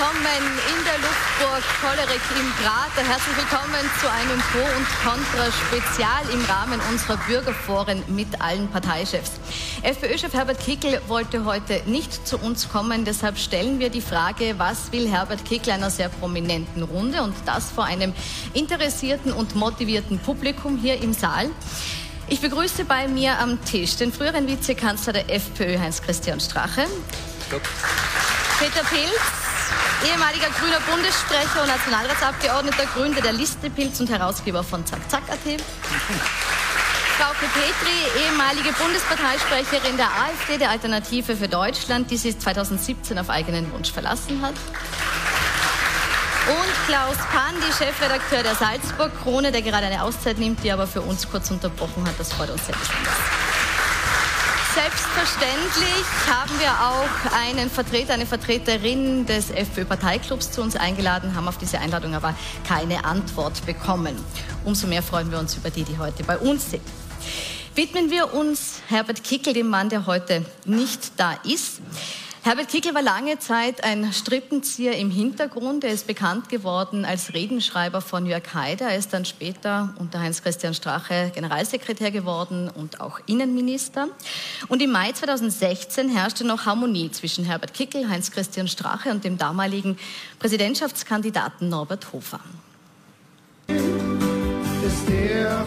willkommen in der Luftburg Kollerik im Prater. Herzlich willkommen zu einem Pro- und Contra-Spezial im Rahmen unserer Bürgerforen mit allen Parteichefs. FPÖ-Chef Herbert Kickl wollte heute nicht zu uns kommen. Deshalb stellen wir die Frage, was will Herbert Kickl einer sehr prominenten Runde und das vor einem interessierten und motivierten Publikum hier im Saal. Ich begrüße bei mir am Tisch den früheren Vizekanzler der FPÖ, Heinz-Christian Strache. Gott. Peter Pilz, ehemaliger grüner Bundessprecher und Nationalratsabgeordneter, Gründer der Liste Pilz und Herausgeber von Zack Zack AT. Frauke Petri, ehemalige Bundesparteisprecherin der AfD, der Alternative für Deutschland, die sie 2017 auf eigenen Wunsch verlassen hat. Und Klaus Pann, die Chefredakteur der Salzburg Krone, der gerade eine Auszeit nimmt, die aber für uns kurz unterbrochen hat. Das freut uns sehr besonders. Selbstverständlich haben wir auch einen Vertreter, eine Vertreterin des FPÖ-Parteiklubs zu uns eingeladen, haben auf diese Einladung aber keine Antwort bekommen. Umso mehr freuen wir uns über die, die heute bei uns sind. Widmen wir uns Herbert Kickel, dem Mann, der heute nicht da ist. Herbert Kickl war lange Zeit ein Strippenzieher im Hintergrund. Er ist bekannt geworden als Redenschreiber von Jörg Haider. Er ist dann später unter Heinz-Christian Strache Generalsekretär geworden und auch Innenminister. Und im Mai 2016 herrschte noch Harmonie zwischen Herbert Kickl, Heinz-Christian Strache und dem damaligen Präsidentschaftskandidaten Norbert Hofer. Ist der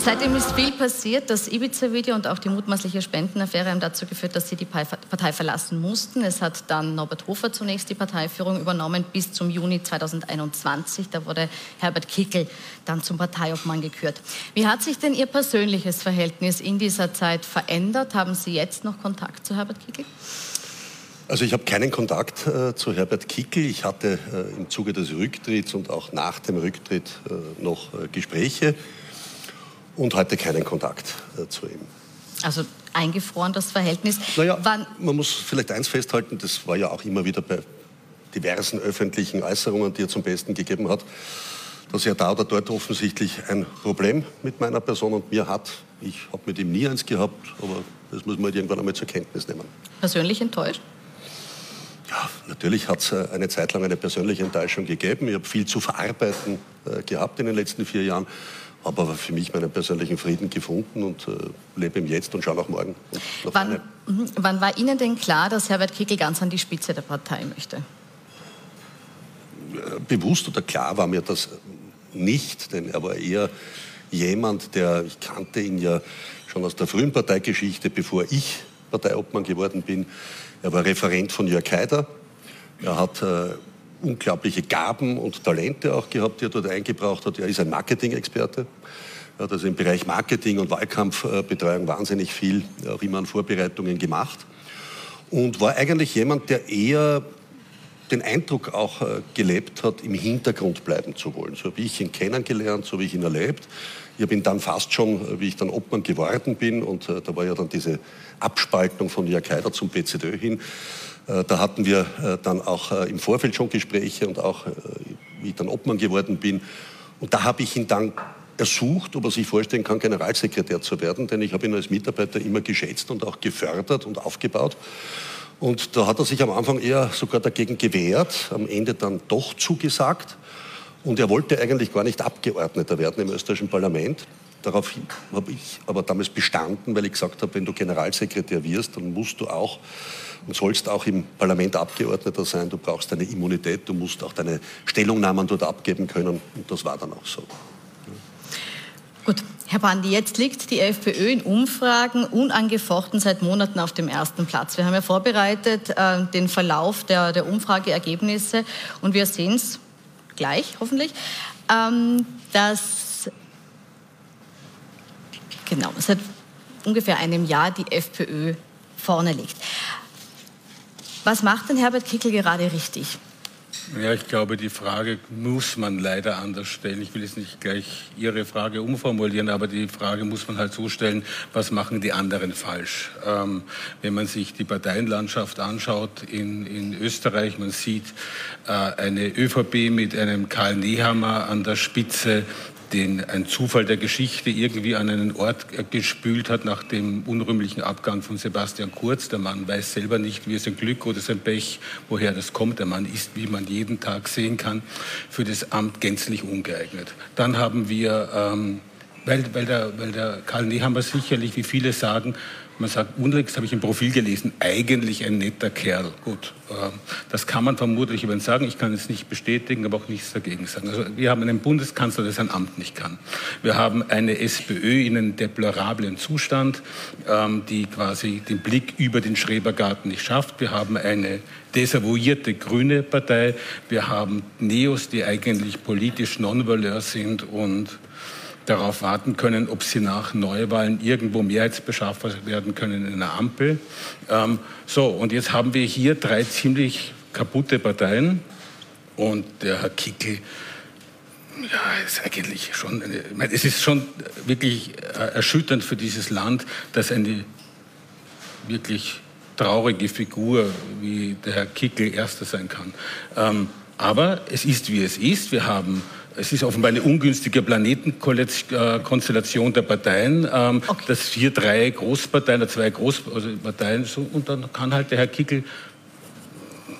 seitdem ist viel passiert. Das Ibiza-Video und auch die mutmaßliche Spendenaffäre haben dazu geführt, dass Sie die Partei verlassen mussten. Es hat dann Norbert Hofer zunächst die Parteiführung übernommen bis zum Juni 2021. Da wurde Herbert Kickel dann zum Parteiobmann gekürt. Wie hat sich denn Ihr persönliches Verhältnis in dieser Zeit verändert? Haben Sie jetzt noch Kontakt zu Herbert Kickel? Also ich habe keinen Kontakt äh, zu Herbert Kickel. Ich hatte äh, im Zuge des Rücktritts und auch nach dem Rücktritt äh, noch äh, Gespräche und heute keinen Kontakt äh, zu ihm. Also eingefroren das Verhältnis. Naja, Wann man muss vielleicht eins festhalten, das war ja auch immer wieder bei diversen öffentlichen Äußerungen, die er zum Besten gegeben hat, dass er da oder dort offensichtlich ein Problem mit meiner Person und mir hat. Ich habe mit ihm nie eins gehabt, aber das muss man halt irgendwann einmal zur Kenntnis nehmen. Persönlich enttäuscht? Ja, natürlich hat es äh, eine Zeit lang eine persönliche Enttäuschung gegeben. Ich habe viel zu verarbeiten äh, gehabt in den letzten vier Jahren, aber für mich meinen persönlichen Frieden gefunden und äh, lebe im Jetzt und schaue nach morgen. Nach wann, mhm, wann, war Ihnen denn klar, dass Herbert Kickl ganz an die Spitze der Partei möchte? Äh, bewusst oder klar war mir das nicht, denn er war eher jemand, der, ich kannte ihn ja schon aus der frühen Parteigeschichte, bevor ich Parteiobmann geworden bin, er war Referent von Jörg Haider. Er hat äh, unglaubliche Gaben und Talente auch gehabt, die er dort eingebracht hat. Er ist ein Marketing-Experte. Er hat also im Bereich Marketing und Wahlkampfbetreuung wahnsinnig viel, auch immer an Vorbereitungen gemacht. Und war eigentlich jemand, der eher den Eindruck auch äh, gelebt hat, im Hintergrund bleiben zu wollen. So habe ich ihn kennengelernt, so habe ich ihn erlebt. Ich habe ihn dann fast schon, wie ich dann Obmann geworden bin, und äh, da war ja dann diese Abspaltung von Jörg Haider zum PZÖ hin, äh, da hatten wir äh, dann auch äh, im Vorfeld schon Gespräche und auch, äh, wie ich dann Obmann geworden bin. Und da habe ich ihn dann ersucht, ob er sich vorstellen kann, Generalsekretär zu werden, denn ich habe ihn als Mitarbeiter immer geschätzt und auch gefördert und aufgebaut. Und da hat er sich am Anfang eher sogar dagegen gewehrt, am Ende dann doch zugesagt. Und er wollte eigentlich gar nicht Abgeordneter werden im österreichischen Parlament. Darauf habe ich aber damals bestanden, weil ich gesagt habe, wenn du Generalsekretär wirst, dann musst du auch und sollst auch im Parlament Abgeordneter sein. Du brauchst eine Immunität, du musst auch deine Stellungnahmen dort abgeben können. Und das war dann auch so. Gut, Herr Bandi, jetzt liegt die FPÖ in Umfragen unangefochten seit Monaten auf dem ersten Platz. Wir haben ja vorbereitet äh, den Verlauf der, der Umfrageergebnisse und wir sehen es gleich, hoffentlich, ähm, dass genau, seit ungefähr einem Jahr die FPÖ vorne liegt. Was macht denn Herbert Kickel gerade richtig? Ja, ich glaube, die Frage muss man leider anders stellen. Ich will jetzt nicht gleich Ihre Frage umformulieren, aber die Frage muss man halt so stellen, was machen die anderen falsch? Ähm, wenn man sich die Parteienlandschaft anschaut in, in Österreich, man sieht äh, eine ÖVP mit einem Karl Nehammer an der Spitze, den ein Zufall der Geschichte irgendwie an einen Ort gespült hat nach dem unrühmlichen Abgang von Sebastian Kurz. Der Mann weiß selber nicht, wie es ein Glück oder sein Pech, woher das kommt. Der Mann ist, wie man jeden Tag sehen kann, für das Amt gänzlich ungeeignet. Dann haben wir, ähm, weil, weil, der, weil der Karl Nehammer sicherlich, wie viele sagen, man sagt, unlängst habe ich im Profil gelesen, eigentlich ein netter Kerl. Gut, ähm, das kann man vermutlich über ihn sagen. Ich kann es nicht bestätigen, aber auch nichts dagegen sagen. Also wir haben einen Bundeskanzler, der sein Amt nicht kann. Wir haben eine SPÖ in einem deplorablen Zustand, ähm, die quasi den Blick über den Schrebergarten nicht schafft. Wir haben eine desavouierte grüne Partei. Wir haben Neos, die eigentlich politisch non-valeur sind und darauf warten können, ob sie nach Neuwahlen irgendwo mehrheitsbeschafft werden können in einer Ampel. Ähm, so, und jetzt haben wir hier drei ziemlich kaputte Parteien und der Herr Kickel ja, ist eigentlich schon, eine, meine, es ist schon wirklich äh, erschütternd für dieses Land, dass eine wirklich traurige Figur wie der Herr Kickel Erster sein kann. Ähm, aber es ist, wie es ist. Wir haben es ist offenbar eine ungünstige Planetenkonstellation der Parteien, ähm, okay. dass vier, drei Großparteien, zwei Großparteien, so, und dann kann halt der Herr Kickel,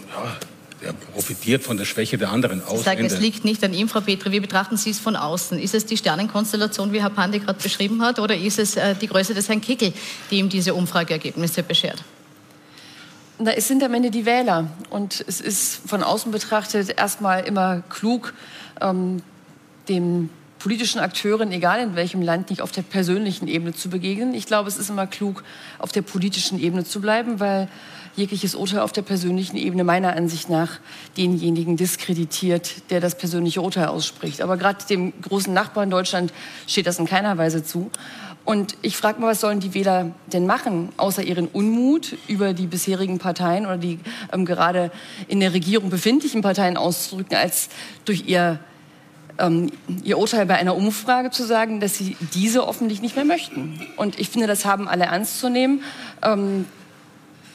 ja, der profitiert von der Schwäche der anderen aus. Ich sage, es liegt nicht an ihm, Frau Petri. Wie betrachten Sie es von außen? Ist es die Sternenkonstellation, wie Herr Pandi gerade beschrieben hat, oder ist es äh, die Größe des Herrn Kickel, die ihm diese Umfrageergebnisse beschert? Na, es sind am Ende die Wähler. Und es ist von außen betrachtet erstmal immer klug, ähm, dem politischen Akteuren, egal in welchem Land, nicht auf der persönlichen Ebene zu begegnen. Ich glaube, es ist immer klug, auf der politischen Ebene zu bleiben, weil jegliches Urteil auf der persönlichen Ebene meiner Ansicht nach denjenigen diskreditiert, der das persönliche Urteil ausspricht. Aber gerade dem großen Nachbarn Deutschland steht das in keiner Weise zu. Und ich frage mal, was sollen die Wähler denn machen, außer ihren Unmut über die bisherigen Parteien oder die ähm, gerade in der Regierung befindlichen Parteien auszudrücken, als durch ihr, ähm, ihr Urteil bei einer Umfrage zu sagen, dass sie diese offensichtlich nicht mehr möchten. Und ich finde, das haben alle ernst zu nehmen. Ähm,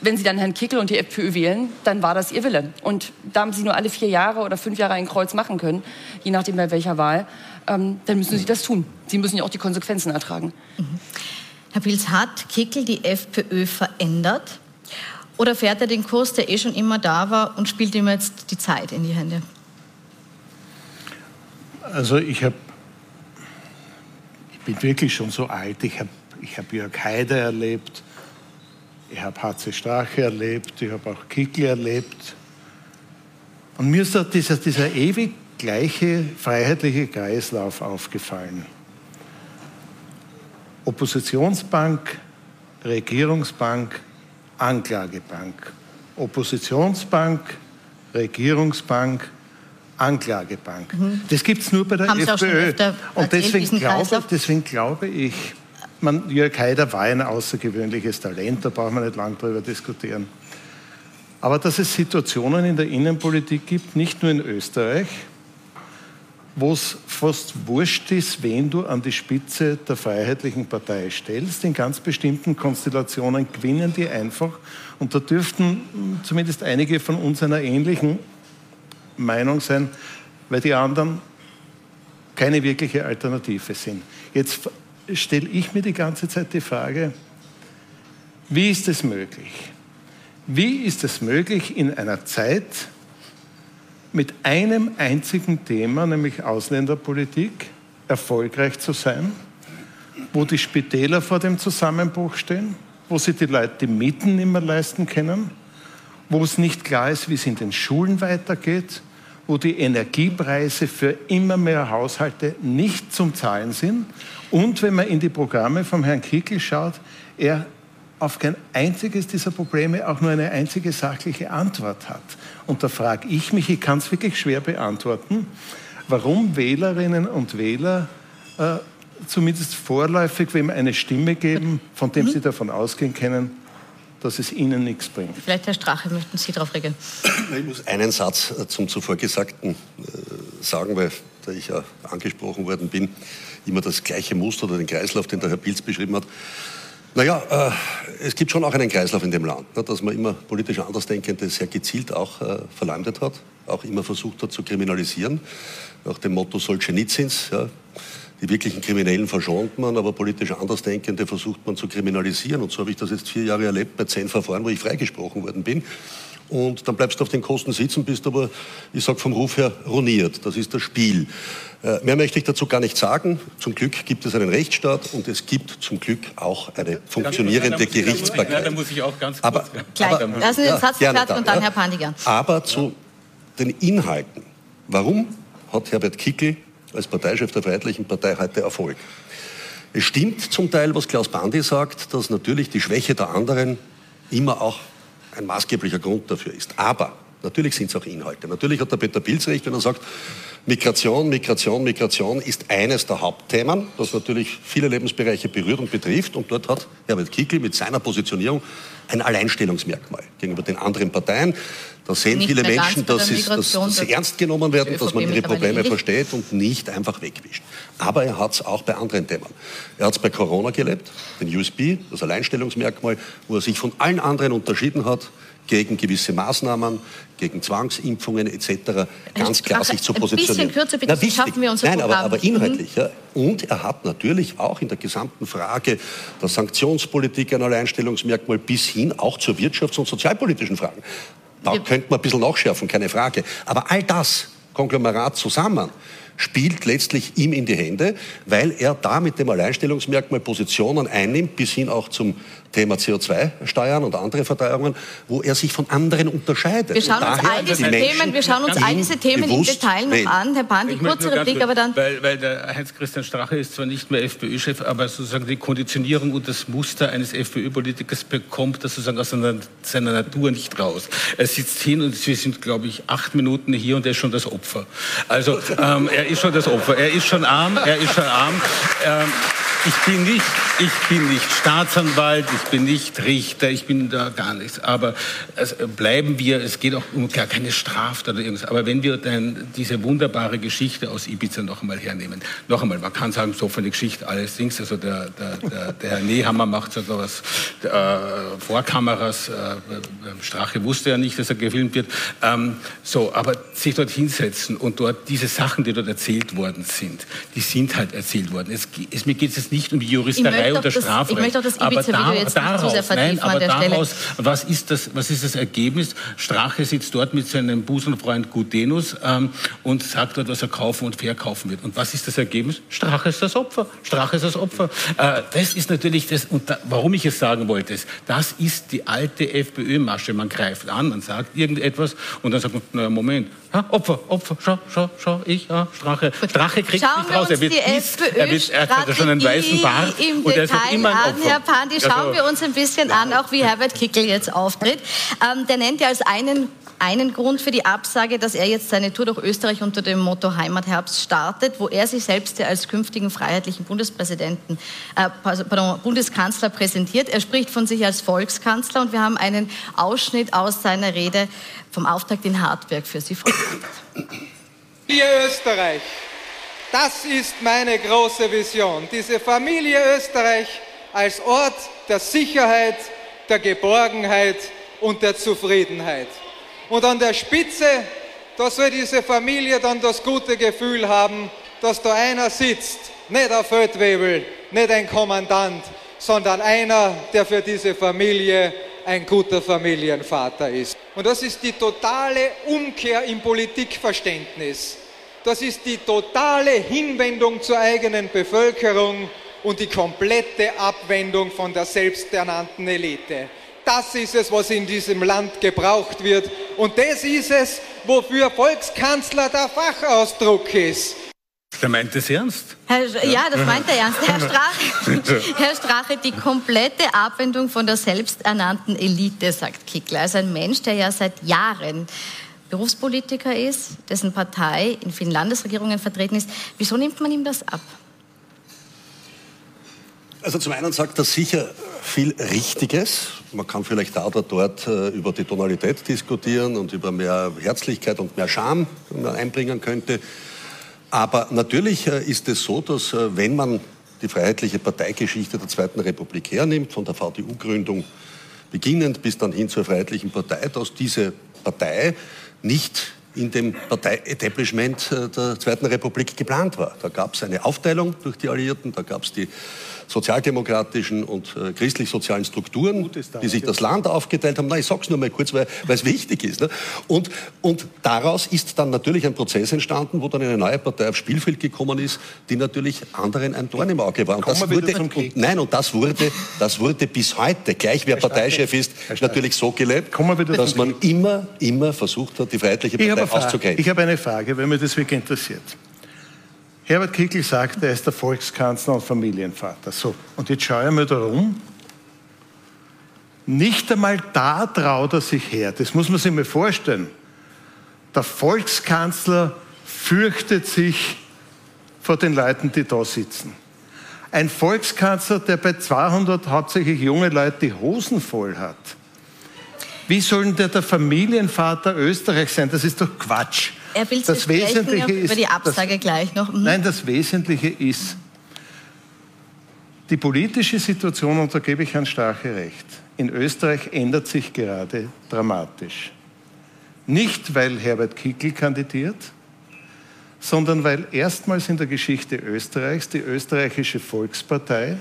wenn Sie dann Herrn Kickel und die FPÖ wählen, dann war das Ihr Wille. Und da haben Sie nur alle vier Jahre oder fünf Jahre ein Kreuz machen können, je nachdem bei welcher Wahl, ähm, dann müssen Sie das tun. Sie müssen ja auch die Konsequenzen ertragen. Mhm. Herr Pilz, hat Kickel die FPÖ verändert? Oder fährt er den Kurs, der eh schon immer da war und spielt ihm jetzt die Zeit in die Hände? Also ich habe, ich bin wirklich schon so alt, ich habe ich hab Jörg Haider erlebt, ich habe HC Strache erlebt, ich habe auch Kickl erlebt. Und mir ist da dieser, dieser ewig gleiche freiheitliche Kreislauf aufgefallen. Oppositionsbank, Regierungsbank, Anklagebank. Oppositionsbank, Regierungsbank, Anklagebank. Mhm. Das gibt es nur bei der Haben FPÖ. Und deswegen glaube, deswegen glaube ich, man, Jörg Haider war ein außergewöhnliches Talent, da braucht man nicht lange darüber diskutieren. Aber dass es Situationen in der Innenpolitik gibt, nicht nur in Österreich, wo es fast wurscht ist, wen du an die Spitze der Freiheitlichen Partei stellst. In ganz bestimmten Konstellationen gewinnen die einfach. Und da dürften zumindest einige von uns einer ähnlichen Meinung sein, weil die anderen keine wirkliche Alternative sind. Jetzt stelle ich mir die ganze Zeit die Frage, wie ist es möglich? Wie ist es möglich in einer Zeit mit einem einzigen Thema, nämlich Ausländerpolitik, erfolgreich zu sein, wo die Spitäler vor dem Zusammenbruch stehen, wo sich die Leute die Mieten nicht mehr leisten können, wo es nicht klar ist, wie es in den Schulen weitergeht, wo die Energiepreise für immer mehr Haushalte nicht zum Zahlen sind. Und wenn man in die Programme vom Herrn Kickel schaut, er auf kein einziges dieser Probleme auch nur eine einzige sachliche Antwort hat. Und da frage ich mich, ich kann es wirklich schwer beantworten, warum Wählerinnen und Wähler äh, zumindest vorläufig wem eine Stimme geben, von dem sie davon ausgehen können, dass es Ihnen nichts bringt. Vielleicht, Herr Strache, möchten Sie darauf reagieren? Ich muss einen Satz äh, zum zuvor Gesagten äh, sagen, weil da ich ja angesprochen worden bin, immer das gleiche Muster oder den Kreislauf, den der Herr Pilz beschrieben hat. Naja, äh, es gibt schon auch einen Kreislauf in dem Land, ne, dass man immer politisch Andersdenkende sehr gezielt auch äh, verleumdet hat, auch immer versucht hat zu kriminalisieren, nach dem Motto Solzhenitsyns. Ja, die wirklichen Kriminellen verschont man, aber politisch Andersdenkende versucht man zu kriminalisieren. Und so habe ich das jetzt vier Jahre erlebt bei zehn Verfahren, wo ich freigesprochen worden bin. Und dann bleibst du auf den Kosten sitzen, bist aber, ich sage vom Ruf her, ruiniert. Das ist das Spiel. Äh, mehr möchte ich dazu gar nicht sagen. Zum Glück gibt es einen Rechtsstaat und es gibt zum Glück auch eine funktionierende Gerichtsbarkeit. Ja, da muss ich auch ganz kurz... Aber, Gleich. Aber, Lassen Sie den Satz ja, fertig und dann ja. Herr Pandiger. Aber zu den Inhalten. Warum hat Herbert Kickel als Parteichef der Freiheitlichen Partei heute Erfolg? Es stimmt zum Teil, was Klaus Bandi sagt, dass natürlich die Schwäche der anderen immer auch ein maßgeblicher Grund dafür ist. Aber natürlich sind es auch Inhalte. Natürlich hat der Peter Pilz recht, wenn er sagt, Migration, Migration, Migration ist eines der Hauptthemen, das natürlich viele Lebensbereiche berührt und betrifft. Und dort hat Herbert Kickl mit seiner Positionierung ein Alleinstellungsmerkmal gegenüber den anderen Parteien. Da sehen nicht viele Menschen, dass, es, dass, dass sie ernst genommen werden, dass man ihre Probleme versteht und nicht einfach wegwischt. Aber er hat es auch bei anderen Themen. Er hat es bei Corona gelebt, den USB, das Alleinstellungsmerkmal, wo er sich von allen anderen unterschieden hat gegen gewisse Maßnahmen, gegen Zwangsimpfungen etc. ganz klar sich zu positionieren. Ein bisschen kürzer, bitte, Na, schaffen wir unser Nein, aber, aber inhaltlich. Mhm. Ja. Und er hat natürlich auch in der gesamten Frage der Sanktionspolitik ein Alleinstellungsmerkmal bis hin auch zur wirtschafts- und sozialpolitischen Fragen. Da ja. könnte man ein bisschen nachschärfen, keine Frage. Aber all das Konglomerat zusammen spielt letztlich ihm in die Hände, weil er da mit dem Alleinstellungsmerkmal Positionen einnimmt, bis hin auch zum Thema CO2-Steuern und andere Verteuerungen, wo er sich von anderen unterscheidet. Wir schauen uns all diese Themen, wir schauen uns all diese Themen im Detail noch an. Herr Bahn, die kurze Replik, aber dann... Weil, weil der Heinz-Christian Strache ist zwar nicht mehr FPÖ-Chef, aber sozusagen die Konditionierung und das Muster eines FPÖ-Politikers bekommt das sozusagen aus seiner, seiner Natur nicht raus. Er sitzt hin und wir sind, glaube ich, acht Minuten hier und er ist schon das Opfer. Also ähm, er ist schon das Opfer. Er ist schon arm, er ist schon arm. Ähm, ich bin nicht, ich bin nicht Staatsanwalt, ich bin nicht Richter, ich bin da gar nichts. Aber bleiben wir, es geht auch um gar keine Straftat oder irgendwas. Aber wenn wir dann diese wunderbare Geschichte aus Ibiza noch einmal hernehmen, noch einmal, man kann sagen, so eine Geschichte allerdings, also der, der, der, der Herr Nehammer macht sogar was äh, vor Kameras, äh, Strache wusste ja nicht, dass er gefilmt wird. Ähm, so, aber sich dort hinsetzen und dort diese Sachen, die dort erzählt worden sind, die sind halt erzählt worden. Es, es, mir geht es jetzt nicht um die Juristerei das Strafrecht. Ich möchte auch das Ibiza-Video jetzt daraus, nicht zu nein, aber daraus, Stelle. Was ist, das, was ist das Ergebnis? Strache sitzt dort mit seinem Busenfreund Gudenus ähm, und sagt dort, was er kaufen und verkaufen wird. Und was ist das Ergebnis? Strache ist das Opfer. Strache ist das Opfer. Äh, das ist natürlich das, und da, warum ich es sagen wollte, ist, das ist die alte FPÖ-Masche. Man greift an, man sagt irgendetwas und dann sagt man, na Moment, ha, Opfer, Opfer, schau, schau, schau, ich, ja, Strache. Strache kriegt Schauen nicht raus. Er wird, ist, er wird, er hat schon einen weißen Bart und er immer an, Herr Pandi. Schauen also, wir uns ein bisschen an, auch wie Herbert Kickel jetzt auftritt. Ähm, der nennt ja als einen einen Grund für die Absage, dass er jetzt seine Tour durch Österreich unter dem Motto Heimatherbst startet, wo er sich selbst ja als künftigen freiheitlichen Bundespräsidenten, äh, pardon, Bundeskanzler präsentiert. Er spricht von sich als Volkskanzler und wir haben einen Ausschnitt aus seiner Rede vom Auftakt in Hartberg für Sie vorbereitet. Ihr Österreich das ist meine große Vision. Diese Familie Österreich als Ort der Sicherheit, der Geborgenheit und der Zufriedenheit. Und an der Spitze, da soll diese Familie dann das gute Gefühl haben, dass da einer sitzt, nicht ein Feldwebel, nicht ein Kommandant, sondern einer, der für diese Familie ein guter Familienvater ist. Und das ist die totale Umkehr im Politikverständnis. Das ist die totale Hinwendung zur eigenen Bevölkerung und die komplette Abwendung von der selbsternannten Elite. Das ist es, was in diesem Land gebraucht wird. Und das ist es, wofür Volkskanzler der Fachausdruck ist. Der meint es ernst? Herr, ja, das meint er ernst. Herr Strache, Herr Strache, die komplette Abwendung von der selbsternannten Elite, sagt Kickler. Also ein Mensch, der ja seit Jahren Berufspolitiker ist, dessen Partei in vielen Landesregierungen vertreten ist. Wieso nimmt man ihm das ab? Also zum einen sagt er sicher viel Richtiges, man kann vielleicht da oder dort äh, über die Tonalität diskutieren und über mehr Herzlichkeit und mehr Charme, einbringen könnte. Aber natürlich äh, ist es so, dass äh, wenn man die freiheitliche Parteigeschichte der Zweiten Republik hernimmt, von der VDU-Gründung beginnend bis dann hin zur Freiheitlichen Partei, dass diese Partei nicht in dem Parteietablissement äh, der Zweiten Republik geplant war. Da gab es eine Aufteilung durch die Alliierten, da gab es die sozialdemokratischen und äh, christlich-sozialen Strukturen, die sich das Land aufgeteilt haben. Na, ich sag's nur mal kurz, weil es wichtig ist. Ne? Und, und daraus ist dann natürlich ein Prozess entstanden, wo dann eine neue Partei aufs Spielfeld gekommen ist, die natürlich anderen ein Dorn im Auge war. Und das wurde, und, nein, und das wurde, das wurde bis heute, gleich wer Parteichef ist, natürlich so gelebt, dass man immer, immer versucht hat, die Freiheitliche Partei auszugreifen. Ich habe eine Frage, wenn mich das wirklich interessiert. Herbert Kickl sagt, er ist der Volkskanzler und Familienvater. So, und jetzt schaue ich mir da rum. Nicht einmal da traut er sich her. Das muss man sich mal vorstellen. Der Volkskanzler fürchtet sich vor den Leuten, die da sitzen. Ein Volkskanzler, der bei 200 hauptsächlich junge Leute die Hosen voll hat. Wie soll denn der der Familienvater Österreich sein? Das ist doch Quatsch. Er will das Wesentliche ist, über die Absage das, gleich noch. Mhm. Nein, das Wesentliche ist, die politische Situation, und da gebe ich Herrn Strache recht, in Österreich ändert sich gerade dramatisch. Nicht, weil Herbert Kickl kandidiert, sondern weil erstmals in der Geschichte Österreichs die österreichische Volkspartei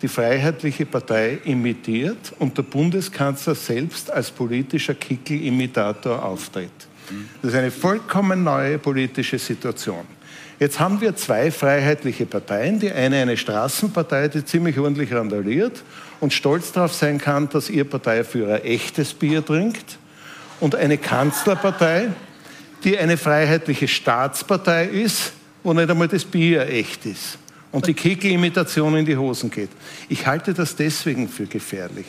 die Freiheitliche Partei imitiert und der Bundeskanzler selbst als politischer Kickl-Imitator auftritt. Das ist eine vollkommen neue politische Situation. Jetzt haben wir zwei freiheitliche Parteien. Die eine eine Straßenpartei, die ziemlich ordentlich randaliert und stolz darauf sein kann, dass ihr Parteiführer echtes Bier trinkt. Und eine Kanzlerpartei, die eine freiheitliche Staatspartei ist, wo nicht einmal das Bier echt ist und die Kickel-Imitation in die Hosen geht. Ich halte das deswegen für gefährlich,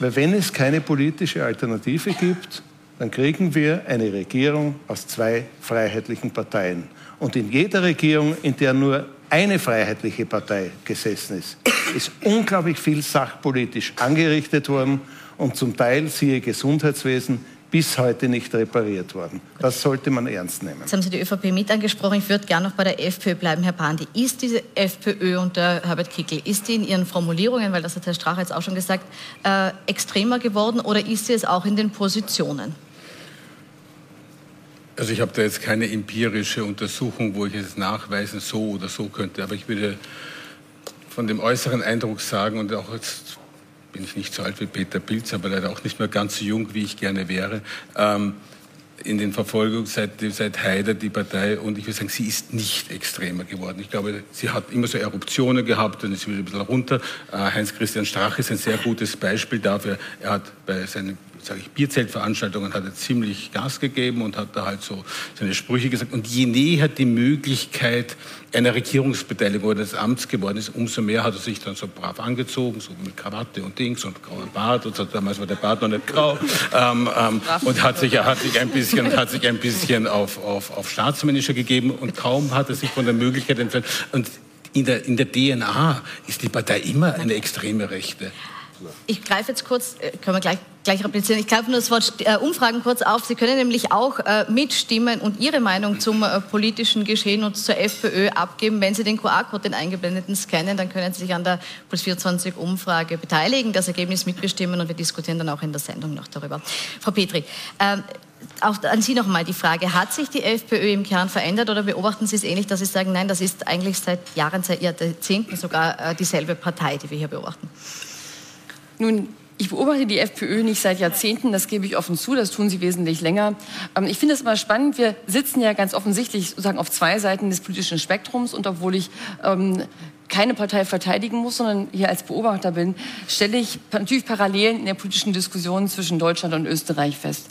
weil wenn es keine politische Alternative gibt, dann kriegen wir eine Regierung aus zwei freiheitlichen Parteien. Und in jeder Regierung, in der nur eine freiheitliche Partei gesessen ist, ist unglaublich viel sachpolitisch angerichtet worden und zum Teil, siehe Gesundheitswesen, bis heute nicht repariert worden. Das sollte man ernst nehmen. Jetzt haben Sie die ÖVP mit angesprochen. Ich würde gerne noch bei der FPÖ bleiben, Herr Pandi. Ist diese FPÖ unter Herbert Kickl, ist die in ihren Formulierungen, weil das hat Herr Strache jetzt auch schon gesagt, äh, extremer geworden oder ist sie es auch in den Positionen? Also ich habe da jetzt keine empirische Untersuchung, wo ich es nachweisen so oder so könnte, aber ich würde von dem äußeren Eindruck sagen und auch jetzt bin ich nicht so alt wie Peter Pilz, aber leider auch nicht mehr ganz so jung, wie ich gerne wäre. Ähm, in den Verfolgungen seit, seit Haider die Partei und ich würde sagen, sie ist nicht extremer geworden. Ich glaube, sie hat immer so Eruptionen gehabt, dann ist wieder ein bisschen runter. Äh, Heinz-Christian Strache ist ein sehr gutes Beispiel dafür. Er hat bei seinen sage ich, Bierzeltveranstaltungen hat er ziemlich Gas gegeben und hat da halt so seine Sprüche gesagt. Und je näher die Möglichkeit einer Regierungsbeteiligung oder des Amts geworden ist, umso mehr hat er sich dann so brav angezogen, so mit Krawatte und Dings und grauer Bart. Und so, damals war der Bart noch nicht grau. Ähm, ähm, und hat sich, hat sich ein bisschen, hat sich ein bisschen auf, auf, auf Staatsmanager gegeben. Und kaum hat er sich von der Möglichkeit entfernt. Und in der, in der DNA ist die Partei immer eine extreme Rechte. Ich greife jetzt kurz, äh, können wir gleich, gleich replizieren, ich greife nur das Wort äh, Umfragen kurz auf. Sie können nämlich auch äh, mitstimmen und Ihre Meinung zum äh, politischen Geschehen und zur FPÖ abgeben. Wenn Sie den QR-Code, den eingeblendeten, scannen, dann können Sie sich an der Puls 24 Umfrage beteiligen, das Ergebnis mitbestimmen und wir diskutieren dann auch in der Sendung noch darüber. Frau Petri, ähm, auch an Sie noch mal die Frage, hat sich die FPÖ im Kern verändert oder beobachten Sie es ähnlich, dass Sie sagen, nein, das ist eigentlich seit Jahren, seit Jahrzehnten sogar dieselbe Partei, die wir hier beobachten? Nun, ich beobachte die FPÖ nicht seit Jahrzehnten, das gebe ich offen zu, das tun sie wesentlich länger. Ähm, ich finde es immer spannend, wir sitzen ja ganz offensichtlich sozusagen auf zwei Seiten des politischen Spektrums und obwohl ich ähm, keine Partei verteidigen muss, sondern hier als Beobachter bin, stelle ich natürlich Parallelen in der politischen Diskussion zwischen Deutschland und Österreich fest.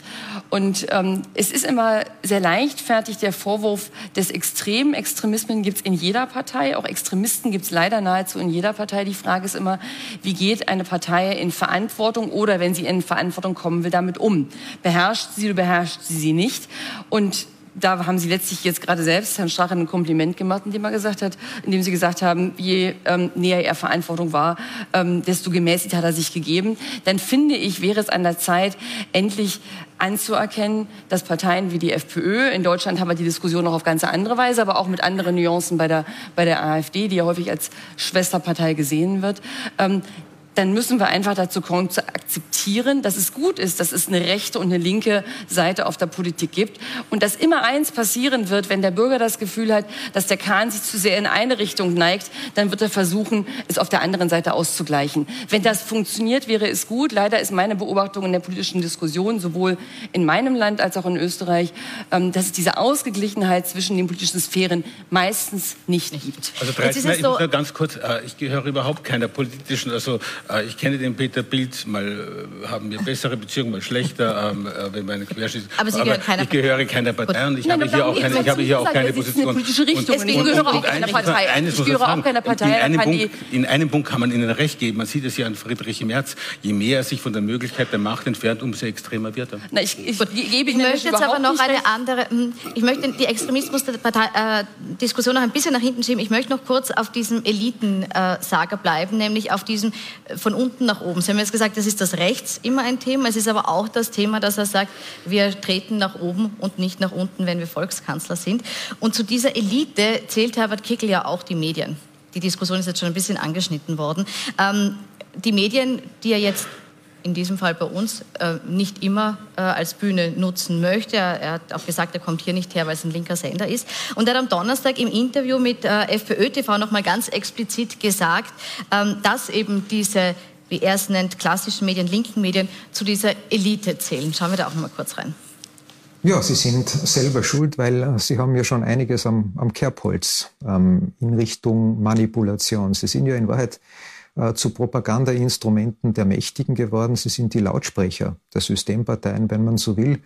Und ähm, es ist immer sehr leichtfertig der Vorwurf des Extremen. Extremismen gibt es in jeder Partei, auch Extremisten gibt es leider nahezu in jeder Partei. Die Frage ist immer, wie geht eine Partei in Verantwortung oder wenn sie in Verantwortung kommen will, damit um? Beherrscht sie oder beherrscht sie sie nicht? Und da haben Sie letztlich jetzt gerade selbst Herrn Strache ein Kompliment gemacht, indem er gesagt hat, indem Sie gesagt haben, je ähm, näher er Verantwortung war, ähm, desto gemäßigt hat er sich gegeben. Dann finde ich, wäre es an der Zeit, endlich anzuerkennen, dass Parteien wie die FPÖ, in Deutschland haben wir die Diskussion noch auf ganz andere Weise, aber auch mit anderen Nuancen bei der, bei der AfD, die ja häufig als Schwesterpartei gesehen wird, ähm, dann müssen wir einfach dazu kommen, zu akzeptieren, dass es gut ist, dass es eine rechte und eine linke Seite auf der Politik gibt und dass immer eins passieren wird, wenn der Bürger das Gefühl hat, dass der Kahn sich zu sehr in eine Richtung neigt, dann wird er versuchen, es auf der anderen Seite auszugleichen. Wenn das funktioniert, wäre es gut. Leider ist meine Beobachtung in der politischen Diskussion, sowohl in meinem Land als auch in Österreich, ähm, dass es diese Ausgeglichenheit zwischen den politischen Sphären meistens nicht gibt. Also 13, ich muss ganz kurz, äh, ich gehöre überhaupt keiner politischen, also ich kenne den Peter Bild, mal äh, haben wir bessere Beziehungen, mal schlechter, ähm, äh, wenn man querschießt. Aber Sie gehören keiner Ich gehöre keiner Partei und ich habe hier auch keine, ich habe hier auch keine Position. Eine politische Richtung. Und, ich gehöre auch keiner Partei. Ich gehöre auch keiner Partei. In einem, Punkt, in einem Punkt kann man Ihnen recht geben. Man sieht es ja an Friedrich Merz. Je mehr er sich von der Möglichkeit der Macht entfernt, umso extremer wird er. Na, ich, ich, gebe ich möchte jetzt aber noch eine andere. Hm, ich möchte die Extremismus der Partei, äh, Diskussion noch ein bisschen nach hinten schieben. Ich möchte noch kurz auf diesem Elitensager bleiben, nämlich auf diesem von unten nach oben. Sie haben jetzt gesagt, das ist das Rechts immer ein Thema. Es ist aber auch das Thema, dass er sagt, wir treten nach oben und nicht nach unten, wenn wir Volkskanzler sind. Und zu dieser Elite zählt Herbert Kickl ja auch die Medien. Die Diskussion ist jetzt schon ein bisschen angeschnitten worden. Ähm, die Medien, die er jetzt in diesem Fall bei uns, äh, nicht immer äh, als Bühne nutzen möchte. Er, er, hat auch gesagt, er kommt hier nicht her, weil es ein linker Sender ist. Und er hat am Donnerstag im Interview mit äh, FPÖ TV nochmal ganz explizit gesagt, ähm, dass eben diese, wie er es nennt, klassischen Medien, linken Medien zu dieser Elite zählen. Schauen wir da auch nochmal kurz rein. Ja, Sie sind selber schuld, weil äh, Sie haben ja schon einiges am, am Kerbholz ähm, in Richtung Manipulation. Sie sind ja in Wahrheit äh, zu Propagandainstrumenten der Mächtigen geworden. Sie sind die Lautsprecher der Systemparteien, wenn man so will.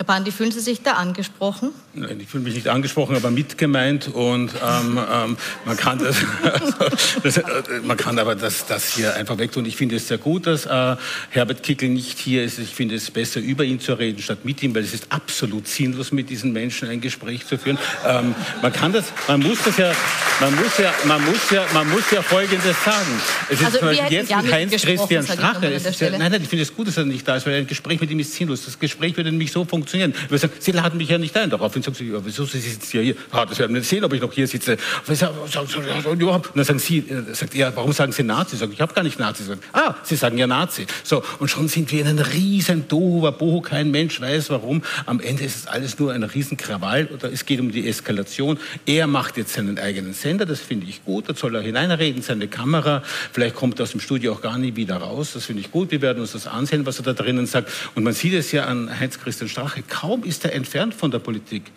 Herr Bandi, fühlen Sie sich da angesprochen? Nein, ich fühle mich nicht angesprochen, aber mitgemeint und ähm, ähm, man kann das, das äh, man kann aber das, das hier einfach wegtun. Ich finde es sehr gut, dass äh, Herbert Kickel nicht hier ist. Ich finde es besser, über ihn zu reden, statt mit ihm, weil es ist absolut sinnlos, mit diesen Menschen ein Gespräch zu führen. Ähm, man kann das, man muss das ja, man muss ja, man muss ja, man muss ja Folgendes sagen. Es ist also, zum Beispiel jetzt mit Heinz Christian Strache. Ja, nein, nein, ich finde es gut, dass er nicht da ist, weil ein Gespräch mit ihm ist sinnlos. Das Gespräch würde nämlich so funktionieren funktionieren. Wir sagen, Sie laden mich ja nicht ein. Daraufhin sagen Sie, ja, wieso Sie sitzen ja hier? Ah, das werden wir sehen, ob ich noch hier sitze. Und dann sagen Sie, äh, sagt er, warum sagen Sie Nazi? Ich sage, ich habe gar nicht Nazi gesagt. Ah, Sie sagen ja Nazi. So, und schon sind wir in einem riesen Boho. Kein Mensch weiß warum. Am Ende ist es alles nur ein riesen Krawall. Oder es geht um die Eskalation. Er macht jetzt seinen eigenen Sender. Das finde ich gut. Da soll er hineinreden, seine Kamera. Vielleicht kommt er aus dem Studio auch gar nie wieder raus. Das finde ich gut. Wir werden uns das ansehen, was er da drinnen sagt. Und man sieht es ja an Heinz-Christian Strache. Kaum ist er entfernt von der Politik,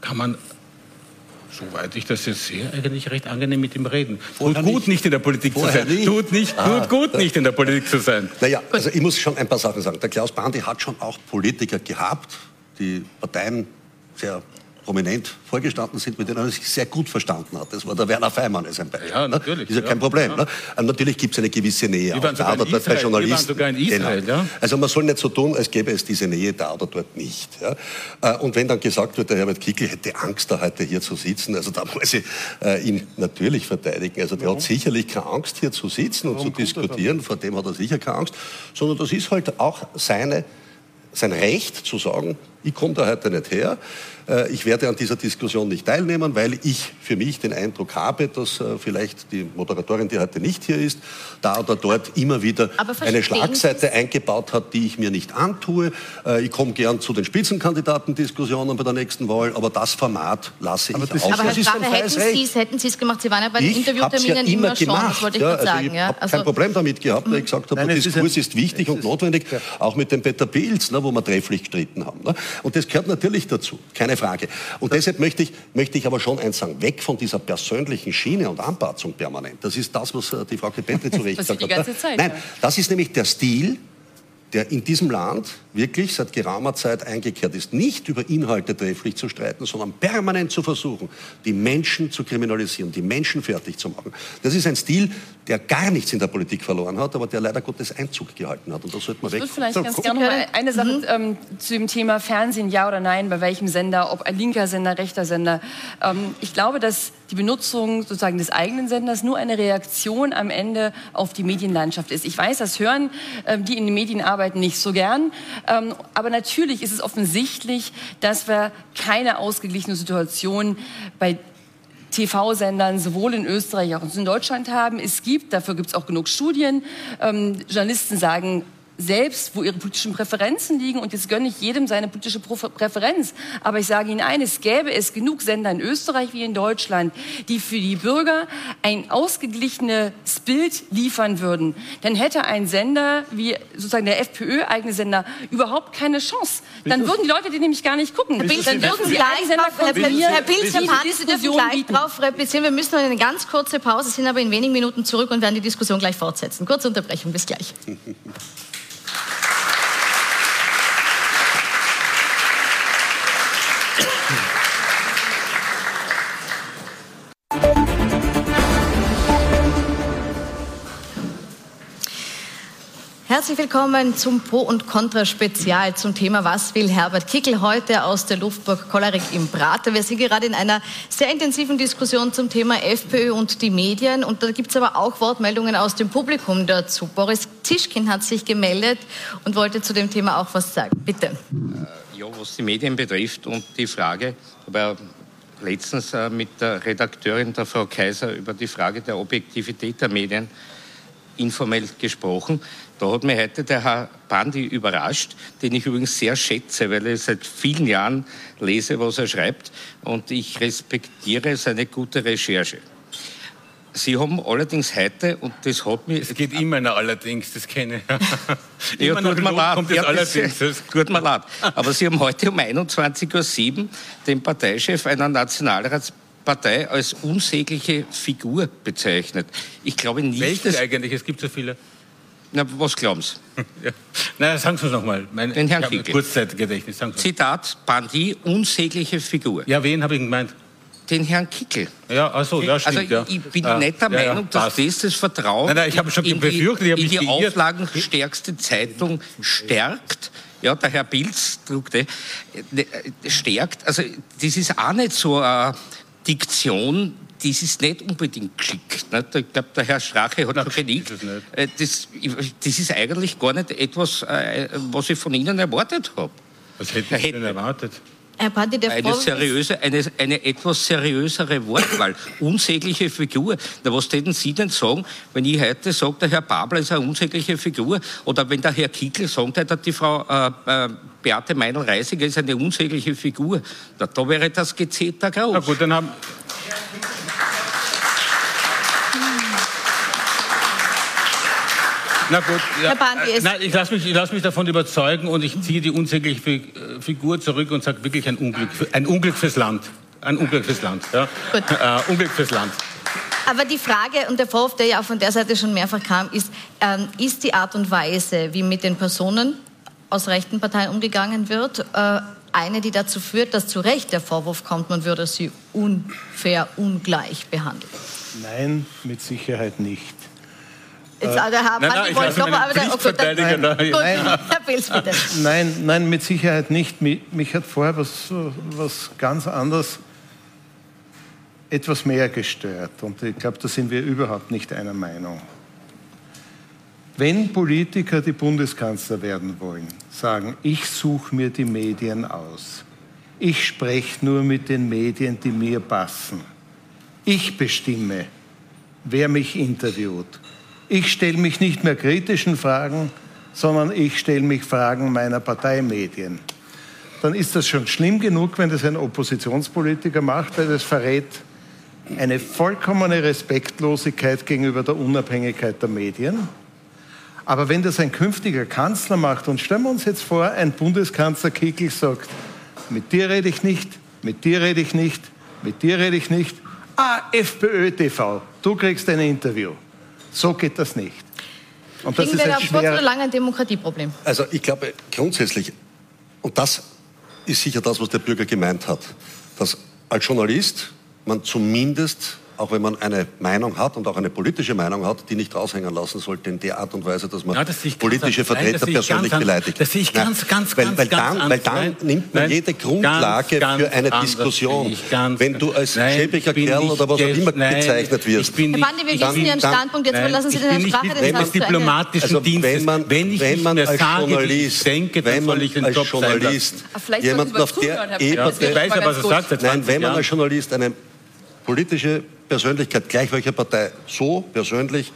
kann man Soweit ich das jetzt sehe, eigentlich recht angenehm mit ihm reden. Tut gut, nicht. nicht in der Politik Vorher zu sein. Nicht. Tut, nicht, ah, tut gut, nicht in der Politik zu sein. Naja, also ich muss schon ein paar Sachen sagen. Der Klaus Bandi hat schon auch Politiker gehabt, die Parteien sehr prominent vorgestanden sind, mit denen er sich sehr gut verstanden hat. Das war der Werner Feimann ist ein Beispiel. Ja, ne? natürlich. Ist ja, kein Problem. Ja. Ne? Natürlich gibt es eine gewisse Nähe. Wir waren, sogar, da, dort bei Journalisten. sogar in Israel. Genau. Ja? Also man soll nicht so tun, als gäbe es diese Nähe da oder dort nicht. Ja? Äh, und wenn dann gesagt wird, der Herbert Kickl hätte Angst, da heute hier zu sitzen, also da muss ich äh, ihn natürlich verteidigen. Also der Warum? hat sicherlich keine Angst, hier zu sitzen und Warum zu diskutieren. Vor dem hat er sicher keine Angst. Sondern das ist halt auch seine, sein Recht zu sagen, ich komme da heute nicht her. Äh, ich werde an dieser Diskussion nicht teilnehmen, weil ich für mich den Eindruck habe, dass äh, vielleicht die Moderatorin, die heute nicht hier ist, da oder dort immer wieder eine Schlagseite eingebaut hat, die ich mir nicht antue. Äh, ich komme gern zu den Spitzenkandidatendiskussionen bei der nächsten Wahl, aber das Format lasse ich aber aus. Aber Herr Strache, hätten Sie es gemacht? Sie waren ja bei den Interviewterminen ja immer, immer schon, das wollte ich ja, also sagen. Ich ja? habe also kein Problem damit gehabt, weil ich gesagt habe, der Diskurs ist, ist wichtig und notwendig, auch mit dem Peter Pilz, ne, wo wir trefflich gestritten haben. Ne. Und das gehört natürlich dazu, keine Frage. Und deshalb möchte ich, möchte ich aber schon eins sagen, weg von dieser persönlichen Schiene und Anpatzung permanent. Das ist das, was äh, die Frau Kepetri zu Recht gesagt hat. Zeit, Nein, das ist nämlich der Stil, der in diesem Land wirklich seit geraumer Zeit eingekehrt ist, nicht über Inhalte trefflich zu streiten, sondern permanent zu versuchen, die Menschen zu kriminalisieren, die Menschen fertig zu machen. Das ist ein Stil, der gar nichts in der Politik verloren hat, aber der leider Gottes Einzug gehalten hat. Und da sollte man weg. Ich würde vielleicht so, ganz gerne noch mal eine Sache mhm. ähm, zu dem Thema Fernsehen, ja oder nein, bei welchem Sender, ob ein linker Sender, rechter Sender. Ähm, ich glaube, dass die Benutzung sozusagen des eigenen Senders nur eine Reaktion am Ende auf die Medienlandschaft ist. Ich weiß, das hören ähm, die in den Medien arbeiten nicht so gern. Ähm, aber natürlich ist es offensichtlich, dass wir keine ausgeglichene Situation bei TV-Sendern sowohl in Österreich als auch in Deutschland haben. Es gibt, dafür gibt es auch genug Studien. Ähm, Journalisten sagen, selbst, wo ihre politischen Präferenzen liegen. Und jetzt gönne ich jedem seine politische Präferenz. Aber ich sage Ihnen eines, gäbe es genug Sender in Österreich wie in Deutschland, die für die Bürger ein ausgeglichenes Bild liefern würden, dann hätte ein Sender wie sozusagen der FPÖ-eigene Sender überhaupt keine Chance. Dann würden die Leute die nämlich gar nicht gucken. Herr Pilz, dann würden sie einen Sender Herr Pilz, Herr Pilz, dürfen gleich drauf replizieren. Wir müssen noch eine ganz kurze Pause, sind aber in wenigen Minuten zurück und werden die Diskussion gleich fortsetzen. Kurze Unterbrechung, bis gleich. Herzlich willkommen zum Pro und Contra Spezial zum Thema Was will Herbert Kickel heute aus der Luftburg Kollerik im Prater. Wir sind gerade in einer sehr intensiven Diskussion zum Thema FPÖ und die Medien und da gibt es aber auch Wortmeldungen aus dem Publikum dazu. Boris Tischkin hat sich gemeldet und wollte zu dem Thema auch was sagen. Bitte. Äh, ja, was die Medien betrifft und die Frage, aber letztens äh, mit der Redakteurin der Frau Kaiser über die Frage der Objektivität der Medien informell gesprochen. Da hat mich heute der Herr Bandi überrascht, den ich übrigens sehr schätze, weil ich seit vielen Jahren lese, was er schreibt und ich respektiere seine gute Recherche. Sie haben allerdings heute, und das hat mich... Es geht immer nach allerdings, das kenne ich. ja, tut mir leid. Kommt ja, allerdings. Das tut mir leid. Aber Sie haben heute um 21.07 Uhr den Parteichef einer Nationalratspartei als unsägliche Figur bezeichnet. Ich glaube nicht, Welche eigentlich? Es gibt so viele. Na, was glauben Sie? ja. Na, sagen Sie es nochmal. Den Herrn Kickel. Kurzzeitgedächtnis. Zitat, Bandi, unsägliche Figur. Ja, wen habe ich gemeint? Den Herrn Kickel. Ja, also, ja, stimmt. Also, ja. ich bin ah, nicht der ja, Meinung, ja, dass das das Vertrauen nein, nein, ich schon in befürchtet, die, in die auflagenstärkste Zeitung stärkt. Ja, der Herr Pilz druckte, äh, stärkt. Also, das ist auch nicht so eine Diktion, das ist nicht unbedingt geschickt. Nicht? Ich glaube, der Herr Strache hat schon genickt. Äh, das, das, ist eigentlich gar nicht etwas, äh, was ich von Ihnen erwartet habe. Was hätten Sie denn erwartet? Herr Patti, der eine, seriöse, eine, eine etwas seriösere Wortwahl, unsägliche Figur. Na, was täten Sie denn sagen, wenn ich heute sage, der Herr Babler ist eine unsägliche Figur? Oder wenn der Herr Kickel sagt, die Frau äh, äh, Beate Meinl-Reisiger ist eine unsägliche Figur? Na, da wäre das Gezeter groß. Na gut, dann haben... Na gut, ja, Herr Bandi, äh, nein, ich lasse mich, lass mich davon überzeugen und ich ziehe die unsägliche Figur zurück und sage wirklich ein Unglück, ein Unglück fürs Land. Ein Unglück fürs Land. Ja. Äh, Unglück fürs Land. Aber die Frage und der Vorwurf, der ja auch von der Seite schon mehrfach kam, ist, ähm, ist die Art und Weise, wie mit den Personen aus rechten Parteien umgegangen wird, äh, eine, die dazu führt, dass zu Recht der Vorwurf kommt, man würde sie unfair, ungleich behandeln? Nein, mit Sicherheit nicht. Jetzt, also, Herr nein, nein, ich wollte aber der, okay, dann, nein, Herr Pilz, bitte. Nein, nein, mit Sicherheit nicht. Mich, mich hat vorher was, was ganz anderes, etwas mehr gestört. Und ich glaube, da sind wir überhaupt nicht einer Meinung. Wenn Politiker, die Bundeskanzler werden wollen, sagen, ich suche mir die Medien aus, ich spreche nur mit den Medien, die mir passen, ich bestimme, wer mich interviewt, ich stelle mich nicht mehr kritischen Fragen, sondern ich stelle mich Fragen meiner Parteimedien. Dann ist das schon schlimm genug, wenn das ein Oppositionspolitiker macht, weil das verrät eine vollkommene Respektlosigkeit gegenüber der Unabhängigkeit der Medien. Aber wenn das ein künftiger Kanzler macht, und stellen wir uns jetzt vor, ein Bundeskanzler Kickl sagt, mit dir rede ich nicht, mit dir rede ich nicht, mit dir rede ich nicht. Ah, FPÖ TV, du kriegst ein Interview. So geht das nicht. Und das Kriegen ist wir auf kurz oder lang ein Demokratieproblem? Also ich glaube grundsätzlich, und das ist sicher das, was der Bürger gemeint hat, dass als Journalist man zumindest auch wenn man eine Meinung hat und auch eine politische Meinung hat, die nicht raushängen lassen sollte in der Art und Weise, dass man ja, das politische Vertreter Nein, persönlich ganz, beleidigt. Das sehe ich ganz, Nein, ganz, weil, ganz, weil ganz dann, Weil dann nimmt man jede Grundlage ganz, für eine Diskussion. Wenn du als schäbiger Kerl oder was auch immer nein, bezeichnet wirst. Herr Bandi, wir wissen Ihren Standpunkt, jetzt lassen Sie den Sprache des Satzes diplomatischen also, wenn man, wenn ich wenn man als Journalist, denke, wenn man als Journalist jemanden auf der Ebene, ich weiß ja, was er sagt, nein, wenn man als Journalist eine politische Persönlichkeit, gleich welcher Partei, so persönlich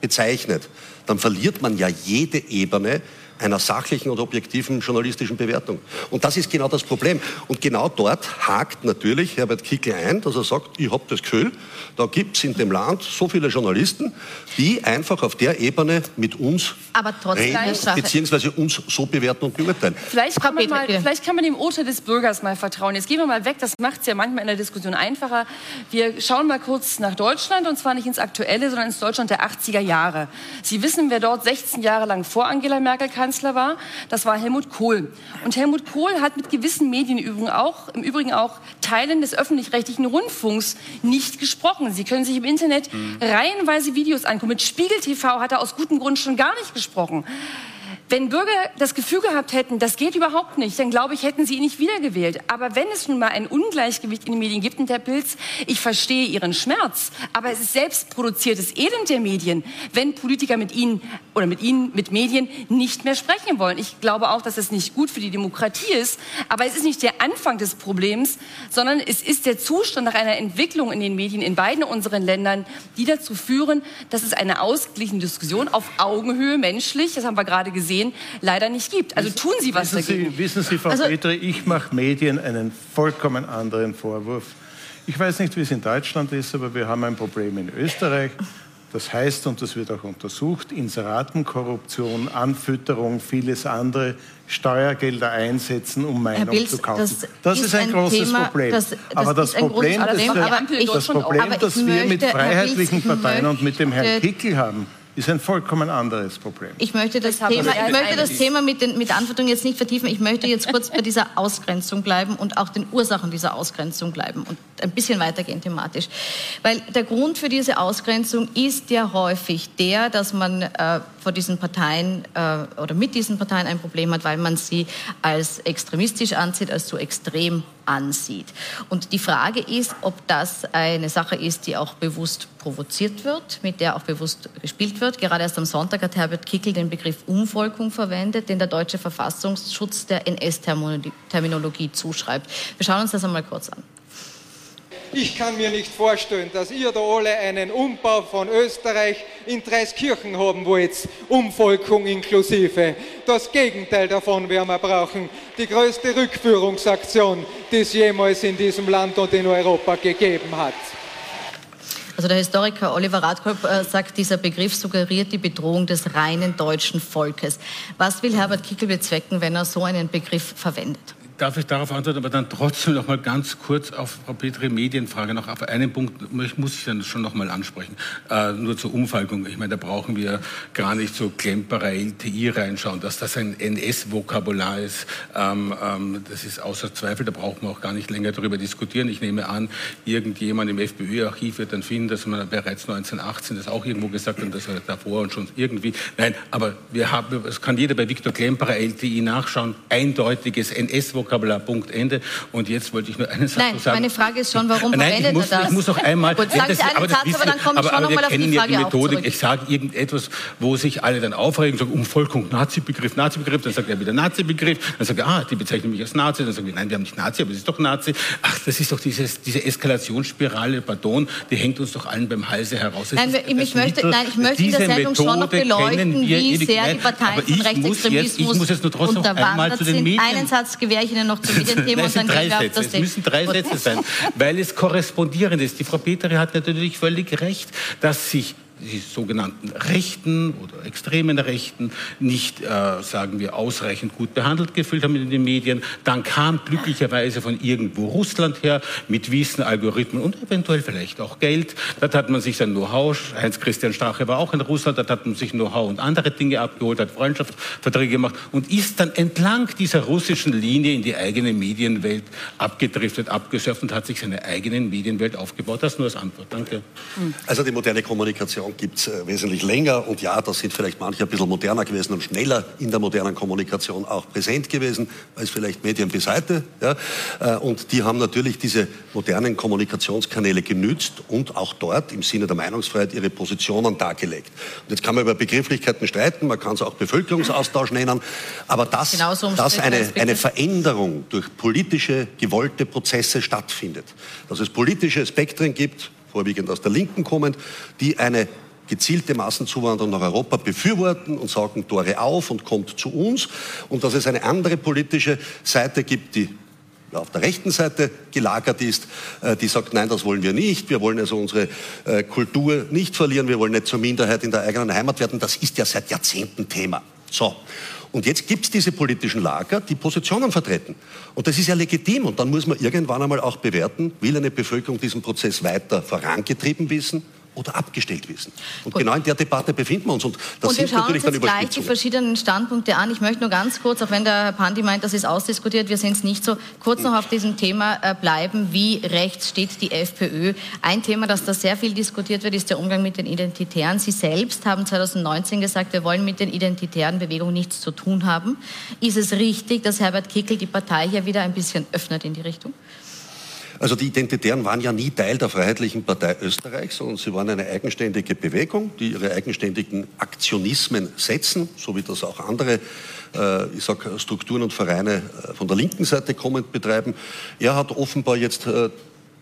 bezeichnet, dann verliert man ja jede Ebene einer sachlichen und objektiven journalistischen Bewertung. Und das ist genau das Problem. Und genau dort hakt natürlich Herbert Kickl ein, dass er sagt, ich habe das Gefühl, da gibt es in dem Land so viele Journalisten, die einfach auf der Ebene mit uns Aber reden, beziehungsweise uns so bewerten und beurteilen. Vielleicht kann, man mal, vielleicht kann man dem Urteil des Bürgers mal vertrauen. Jetzt gehen wir mal weg, das macht es ja manchmal in der Diskussion einfacher. Wir schauen mal kurz nach Deutschland und zwar nicht ins Aktuelle, sondern ins Deutschland der 80er Jahre. Sie wissen, wer dort 16 Jahre lang vor Angela Merkel Kanzler war? Das war Helmut Kohl. Und Helmut Kohl hat mit gewissen Medien auch, im Übrigen auch Teilen des öffentlich-rechtlichen Rundfunks nicht gesprochen gesprochen. Sie können sich im Internet mhm. reihenweise Videos angucken. Mit Spiegel TV hat er aus gutem Grund schon gar nicht gesprochen. Wenn Bürger das Gefühl gehabt hätten, das geht überhaupt nicht, dann glaube ich, hätten sie ihn nicht wiedergewählt. Aber wenn es nun mal ein Ungleichgewicht in den Medien gibt, und Herr Pilz, ich verstehe Ihren Schmerz, aber es ist selbstproduziertes Elend der Medien, wenn Politiker mit Ihnen oder mit Ihnen, mit Medien nicht mehr sprechen wollen. Ich glaube auch, dass es nicht gut für die Demokratie ist, aber es ist nicht der Anfang des Problems, sondern es ist der Zustand nach einer Entwicklung in den Medien in beiden unseren Ländern, die dazu führen, dass es eine ausgeglichene Diskussion auf Augenhöhe menschlich, das haben wir gerade gesehen, Medien leider nicht gibt. Also tun Sie was wissen dagegen. Sie, wissen Sie, Frau also, Petri, ich mache Medien einen vollkommen anderen Vorwurf. Ich weiß nicht, wie es in Deutschland ist, aber wir haben ein Problem in Österreich. Das heißt, und das wird auch untersucht, Inseratenkorruption, Anfütterung, vieles andere, Steuergelder einsetzen, um Meinung Bilz, zu kaufen. Das, das ist, ist, ein, ein großes Thema, Problem. Das, das aber das Problem, das, das Problem, das wir mit freiheitlichen Parteien und mit dem Herrn Kickel haben, ist ein vollkommen anderes Problem. Ich möchte das, das Thema, ich möchte das Thema mit, den, mit Antwortung jetzt nicht vertiefen. Ich möchte jetzt kurz bei dieser Ausgrenzung bleiben und auch den Ursachen dieser Ausgrenzung bleiben und ein bisschen weitergehen thematisch. Weil der Grund für diese Ausgrenzung ist ja häufig der, dass man äh, vor diesen Parteien äh, oder mit diesen Parteien ein Problem hat, weil man sie als extremistisch ansieht, als zu extrem ansieht. Und die Frage ist, ob das eine Sache ist, die auch bewusst provoziert wird, mit der auch bewusst gespielt wird. Gerade erst am Sonntag hat Herbert Kickel den Begriff Umvolkung verwendet, den der deutsche Verfassungsschutz der NS-Terminologie zuschreibt. Wir schauen uns das einmal kurz an. Ich kann mir nicht vorstellen, dass ihr da alle einen Umbau von Österreich in Dreiskirchen haben wollt, Umvolkung inklusive. Das Gegenteil davon werden wir brauchen. Die größte Rückführungsaktion, die es jemals in diesem Land und in Europa gegeben hat. Also der Historiker Oliver Radkolb äh, sagt, dieser Begriff suggeriert die Bedrohung des reinen deutschen Volkes. Was will Herbert Kickel bezwecken, wenn er so einen Begriff verwendet? Darf ich darauf antworten, aber dann trotzdem noch mal ganz kurz auf Frau Petri Medienfrage noch. Auf einen Punkt muss ich dann schon noch mal ansprechen. Äh, nur zur Umfaltung. Ich meine, da brauchen wir gar nicht so Klemperer LTI reinschauen. Dass das ein NS-Vokabular ist, ähm, ähm, das ist außer Zweifel. Da brauchen wir auch gar nicht länger darüber diskutieren. Ich nehme an, irgendjemand im FPÖ-Archiv wird dann finden, dass man bereits 1918 das auch irgendwo gesagt hat und das war davor und schon irgendwie. Nein, aber wir haben, es kann jeder bei Viktor Klemperer LTI nachschauen. Eindeutiges NS-Vokabular Vokabular, Punkt, Ende. Und jetzt wollte ich nur einen Satz Nein, sagen. meine Frage ist schon, warum Nein, verwendet muss, er das? Ich muss noch einmal... Gut, sagen Sie einen Satz, aber dann komme ich schon nochmal auf die Frage ja die Methodik. Ich sage irgendetwas, wo sich alle dann aufregen, sagen, Umvolkung, Nazi-Begriff, Nazi-Begriff, dann sagt er wieder Nazi-Begriff, dann sagt er, ah, die bezeichnen mich als Nazi, dann sagen wir, nein, wir haben nicht Nazi, aber es ist doch Nazi. Ach, das ist doch dieses, diese Eskalationsspirale, pardon, die hängt uns doch allen beim Halse heraus. Nein, ich möchte, nein, ich möchte in der Sendung schon noch beleuchten, wie sehr die Parteien von Rechtsextremismus unterwandert sind. Einen Satz gewähre ich Ihnen noch zu Medienthema Nein, es sind drei Sätze. Es müssen drei Sätze sein, weil es korrespondierend ist. Die Frau Petri hat natürlich völlig recht, dass sich die sogenannten Rechten oder extremen Rechten nicht, äh, sagen wir, ausreichend gut behandelt gefühlt haben in den Medien. Dann kam glücklicherweise von irgendwo Russland her mit Wissen, Algorithmen und eventuell vielleicht auch Geld. Dort hat man sich sein Know-how, Heinz-Christian Strache war auch in Russland, dort hat man sich Know-how und andere Dinge abgeholt, hat Freundschaftsverträge gemacht und ist dann entlang dieser russischen Linie in die eigene Medienwelt abgedriftet, abgesurft und hat sich seine eigene Medienwelt aufgebaut. Das nur als Antwort. Danke. Also die moderne Kommunikation gibt es äh, wesentlich länger und ja, da sind vielleicht manche ein bisschen moderner gewesen und schneller in der modernen Kommunikation auch präsent gewesen als vielleicht Medien bis heute. Ja. Äh, und die haben natürlich diese modernen Kommunikationskanäle genützt und auch dort im Sinne der Meinungsfreiheit ihre Positionen dargelegt. Und jetzt kann man über Begrifflichkeiten streiten, man kann es auch Bevölkerungsaustausch nennen, aber dass, dass eine, eine Veränderung durch politische, gewollte Prozesse stattfindet, dass es politische Spektren gibt, vorwiegend aus der Linken kommend, die eine gezielte Massenzuwanderung nach Europa befürworten und sagen Tore auf und kommt zu uns und dass es eine andere politische Seite gibt, die auf der rechten Seite gelagert ist, äh, die sagt, nein, das wollen wir nicht. Wir wollen also unsere äh, Kultur nicht verlieren. Wir wollen nicht zur Minderheit in der eigenen Heimat werden. Das ist ja seit Jahrzehnten Thema. So. Und jetzt gibt es diese politischen Lager, die Positionen vertreten. Und das ist ja legitim. Und dann muss man irgendwann einmal auch bewerten, will eine Bevölkerung diesen Prozess weiter vorangetrieben wissen oder abgestellt wissen. Und Gut. genau in der Debatte befinden wir uns. Und, das und wir schauen uns jetzt gleich die verschiedenen Standpunkte an. Ich möchte nur ganz kurz, auch wenn der Herr Pandi meint, das ist ausdiskutiert, wir sehen es nicht so, kurz noch auf diesem Thema äh, bleiben. Wie rechts steht die FPÖ? Ein Thema, das da sehr viel diskutiert wird, ist der Umgang mit den Identitären. Sie selbst haben 2019 gesagt, wir wollen mit den identitären Bewegungen nichts zu tun haben. Ist es richtig, dass Herbert Kickel die Partei hier wieder ein bisschen öffnet in die Richtung? Also die Identitären waren ja nie Teil der Freiheitlichen Partei Österreich, sondern sie waren eine eigenständige Bewegung, die ihre eigenständigen Aktionismen setzen, so wie das auch andere äh, ich sag, Strukturen und Vereine äh, von der linken Seite kommend betreiben. Er hat offenbar jetzt äh,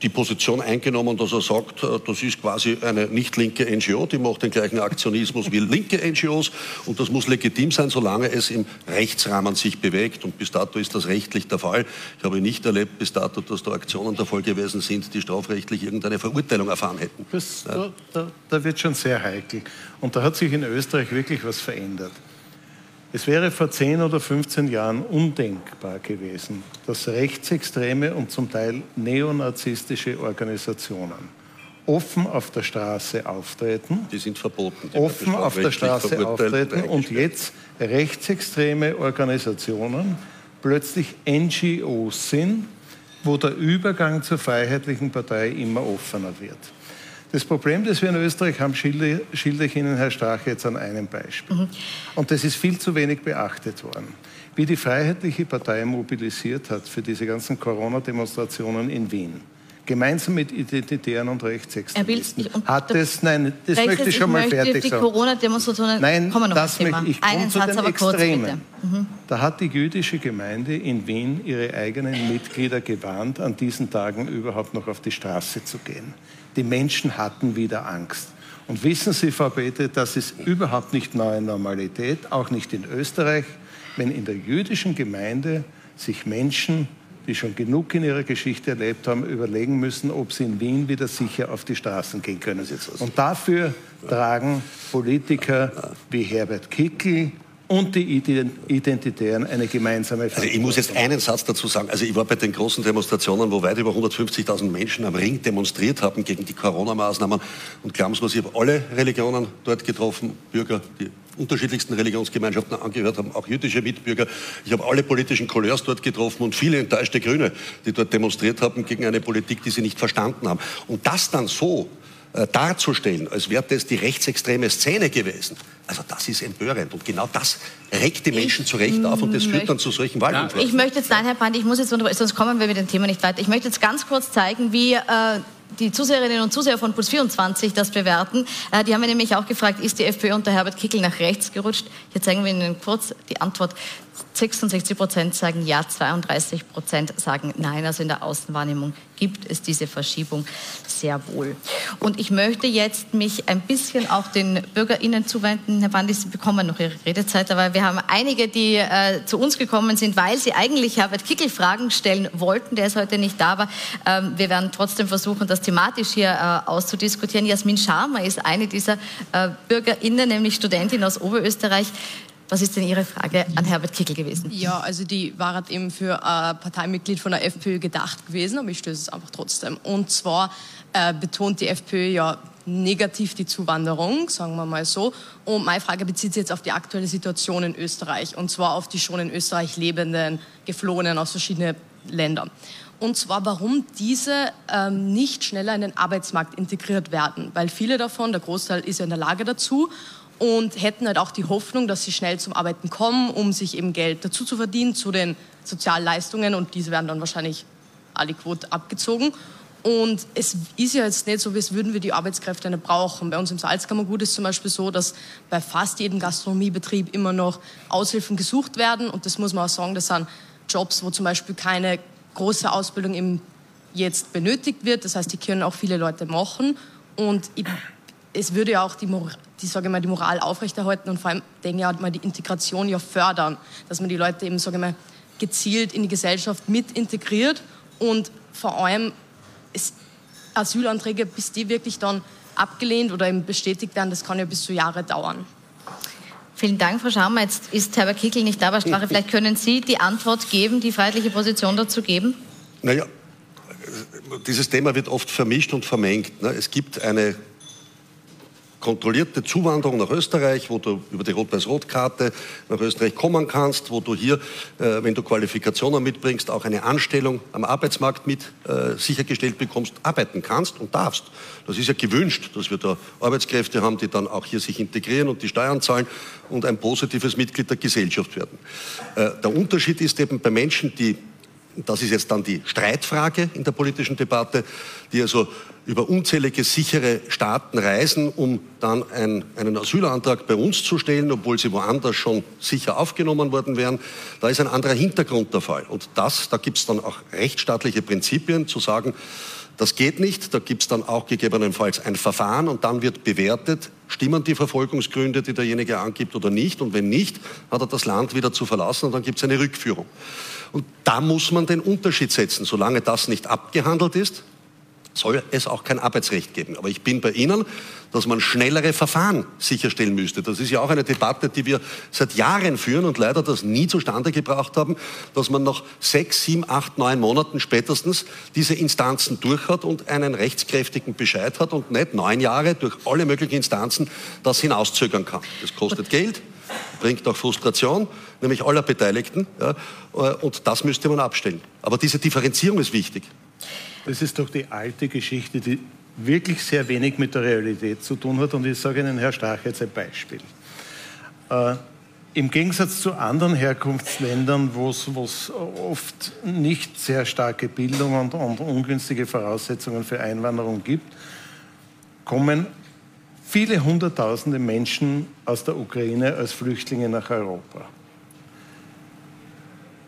die Position eingenommen, dass er sagt, äh, das ist quasi eine nicht linke NGO, die macht den gleichen Aktionismus wie linke NGOs und das muss legitim sein, solange es im Rechtsrahmen sich bewegt. Und bis dato ist das rechtlich der Fall. Ich habe nicht erlebt bis dato, dass da Aktionen der Fall gewesen sind, die strafrechtlich irgendeine Verurteilung erfahren hätten. Das, ja. da, da wird schon sehr heikel. Und da hat sich in Österreich wirklich was verändert. Es wäre vor 10 oder 15 Jahren undenkbar gewesen, dass rechtsextreme und zum Teil neonazistische Organisationen offen auf der Straße auftreten. Die sind verboten. Die offen auf der Straße auftreten und jetzt rechtsextreme Organisationen plötzlich NGOs sind, wo der Übergang zur Freiheitlichen Partei immer offener wird. Das Problem, das wir in Österreich haben, schilder, schilder ich Ihnen, Herr Strache, jetzt an einem Beispiel. Mhm. Und das ist viel zu wenig beachtet worden. Wie die Freiheitliche Partei mobilisiert hat für diese ganzen Corona-Demonstrationen in Wien gemeinsam mit Identitären und Rechtsextremisten. Hat es, nein, das Rechts, möchte ich schon mal fertig die Corona-Demonstrationen Nein, kommen noch das möchte ich komme zu den Extremen. Mhm. Da hat die jüdische Gemeinde in Wien ihre eigenen Mitglieder gewarnt, an diesen Tagen überhaupt noch auf die Straße zu gehen. Die Menschen hatten wieder Angst. Und wissen Sie, Frau Bete, das ist überhaupt nicht neue Normalität, auch nicht in Österreich, wenn in der jüdischen Gemeinde sich Menschen, die schon genug in ihrer Geschichte erlebt haben, überlegen müssen, ob sie in Wien wieder sicher auf die Straßen gehen können. Und dafür tragen Politiker wie Herbert Kickl, und die Identitären eine gemeinsame Also ich muss jetzt einen Satz dazu sagen. Also ich war bei den großen Demonstrationen, wo weit über 150.000 Menschen am Ring demonstriert haben gegen die Corona-Maßnahmen. Und glauben Sie mir, ich habe alle Religionen dort getroffen, Bürger, die unterschiedlichsten Religionsgemeinschaften angehört haben, auch jüdische Mitbürger. Ich habe alle politischen Couleurs dort getroffen und viele enttäuschte Grüne, die dort demonstriert haben gegen eine Politik, die sie nicht verstanden haben. Und das dann so äh, darzustellen, als wäre das die rechtsextreme Szene gewesen. Also das ist empörend und genau das regt die Menschen zu Recht auf und das führt dann zu solchen Waldunfällen. Ich möchte jetzt, nein, Herr Brandt, ich muss jetzt, sonst kommen wir mit dem Thema nicht weiter. Ich möchte jetzt ganz kurz zeigen, wie äh, die Zuseherinnen und Zuseher von Puls 24 das bewerten. Äh, die haben mir nämlich auch gefragt, ist die FPÖ unter Herbert Kickel nach rechts gerutscht? Hier zeigen wir Ihnen kurz die Antwort. 66 Prozent sagen ja, 32 Prozent sagen nein. Also in der Außenwahrnehmung gibt es diese Verschiebung sehr wohl. Und ich möchte jetzt mich ein bisschen auch den BürgerInnen zuwenden. Herr Bandi, Sie bekommen noch Ihre Redezeit, aber wir haben einige, die äh, zu uns gekommen sind, weil sie eigentlich Herbert Kickel Fragen stellen wollten. Der ist heute nicht da, aber ähm, wir werden trotzdem versuchen, das thematisch hier äh, auszudiskutieren. Jasmin Scharmer ist eine dieser äh, BürgerInnen, nämlich Studentin aus Oberösterreich. Was ist denn Ihre Frage an Herbert Kickel gewesen? Ja, also die war halt eben für ein Parteimitglied von der FPÖ gedacht gewesen, aber ich stöße es einfach trotzdem. Und zwar äh, betont die FPÖ ja negativ die Zuwanderung, sagen wir mal so. Und meine Frage bezieht sich jetzt auf die aktuelle Situation in Österreich und zwar auf die schon in Österreich lebenden Geflohenen aus verschiedenen Ländern. Und zwar, warum diese ähm, nicht schneller in den Arbeitsmarkt integriert werden. Weil viele davon, der Großteil ist ja in der Lage dazu und hätten halt auch die Hoffnung, dass sie schnell zum Arbeiten kommen, um sich eben Geld dazu zu verdienen zu den Sozialleistungen und diese werden dann wahrscheinlich aliquot abgezogen. Und es ist ja jetzt nicht so, als würden wir die Arbeitskräfte nicht brauchen. Bei uns im Salzkammergut ist zum Beispiel so, dass bei fast jedem Gastronomiebetrieb immer noch Aushilfen gesucht werden. Und das muss man auch sagen, das sind Jobs, wo zum Beispiel keine große Ausbildung eben jetzt benötigt wird. Das heißt, die können auch viele Leute machen. Und ich, es würde ja auch die die, sage ich mal, die Moral aufrechterhalten und vor allem, denke ich, auch mal die Integration ja fördern, dass man die Leute eben, sage ich mal, gezielt in die Gesellschaft mit integriert und vor allem Asylanträge, bis die wirklich dann abgelehnt oder eben bestätigt werden, das kann ja bis zu Jahre dauern. Vielen Dank, Frau Schammer. Jetzt ist Herbert Kickel nicht da bei Sprache. Vielleicht können Sie die Antwort geben, die freiheitliche Position dazu geben? Naja, dieses Thema wird oft vermischt und vermengt. Ne? Es gibt eine kontrollierte Zuwanderung nach Österreich, wo du über die Rot-Weiß-Rot-Karte nach Österreich kommen kannst, wo du hier, äh, wenn du Qualifikationen mitbringst, auch eine Anstellung am Arbeitsmarkt mit äh, sichergestellt bekommst, arbeiten kannst und darfst. Das ist ja gewünscht, dass wir da Arbeitskräfte haben, die dann auch hier sich integrieren und die Steuern zahlen und ein positives Mitglied der Gesellschaft werden. Äh, der Unterschied ist eben bei Menschen, die das ist jetzt dann die Streitfrage in der politischen Debatte, die also über unzählige sichere Staaten reisen, um dann ein, einen Asylantrag bei uns zu stellen, obwohl sie woanders schon sicher aufgenommen worden wären. Da ist ein anderer Hintergrund der Fall. Und das, da gibt es dann auch rechtsstaatliche Prinzipien zu sagen, das geht nicht. Da gibt es dann auch gegebenenfalls ein Verfahren und dann wird bewertet, stimmen die Verfolgungsgründe, die derjenige angibt oder nicht. Und wenn nicht, hat er das Land wieder zu verlassen und dann gibt es eine Rückführung. Und da muss man den Unterschied setzen. Solange das nicht abgehandelt ist, soll es auch kein Arbeitsrecht geben. Aber ich bin bei Ihnen, dass man schnellere Verfahren sicherstellen müsste. Das ist ja auch eine Debatte, die wir seit Jahren führen und leider das nie zustande gebracht haben, dass man nach sechs, sieben, acht, neun Monaten spätestens diese Instanzen durch hat und einen rechtskräftigen Bescheid hat und nicht neun Jahre durch alle möglichen Instanzen das hinauszögern kann. Das kostet Geld, bringt auch Frustration, nämlich aller Beteiligten. Ja, und das müsste man abstellen. Aber diese Differenzierung ist wichtig. Das ist doch die alte Geschichte, die wirklich sehr wenig mit der Realität zu tun hat. Und ich sage Ihnen, Herr Stach, jetzt ein Beispiel. Äh, Im Gegensatz zu anderen Herkunftsländern, wo es oft nicht sehr starke Bildung und, und ungünstige Voraussetzungen für Einwanderung gibt, kommen viele Hunderttausende Menschen aus der Ukraine als Flüchtlinge nach Europa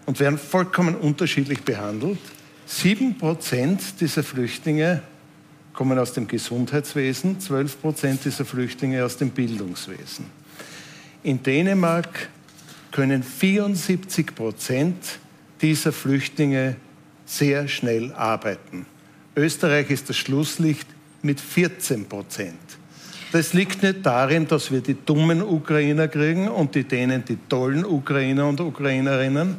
und werden vollkommen unterschiedlich behandelt. Sieben Prozent dieser Flüchtlinge kommen aus dem Gesundheitswesen, zwölf Prozent dieser Flüchtlinge aus dem Bildungswesen. In Dänemark können 74 Prozent dieser Flüchtlinge sehr schnell arbeiten. Österreich ist das Schlusslicht mit 14 Prozent. Das liegt nicht darin, dass wir die dummen Ukrainer kriegen und die Dänen die tollen Ukrainer und Ukrainerinnen,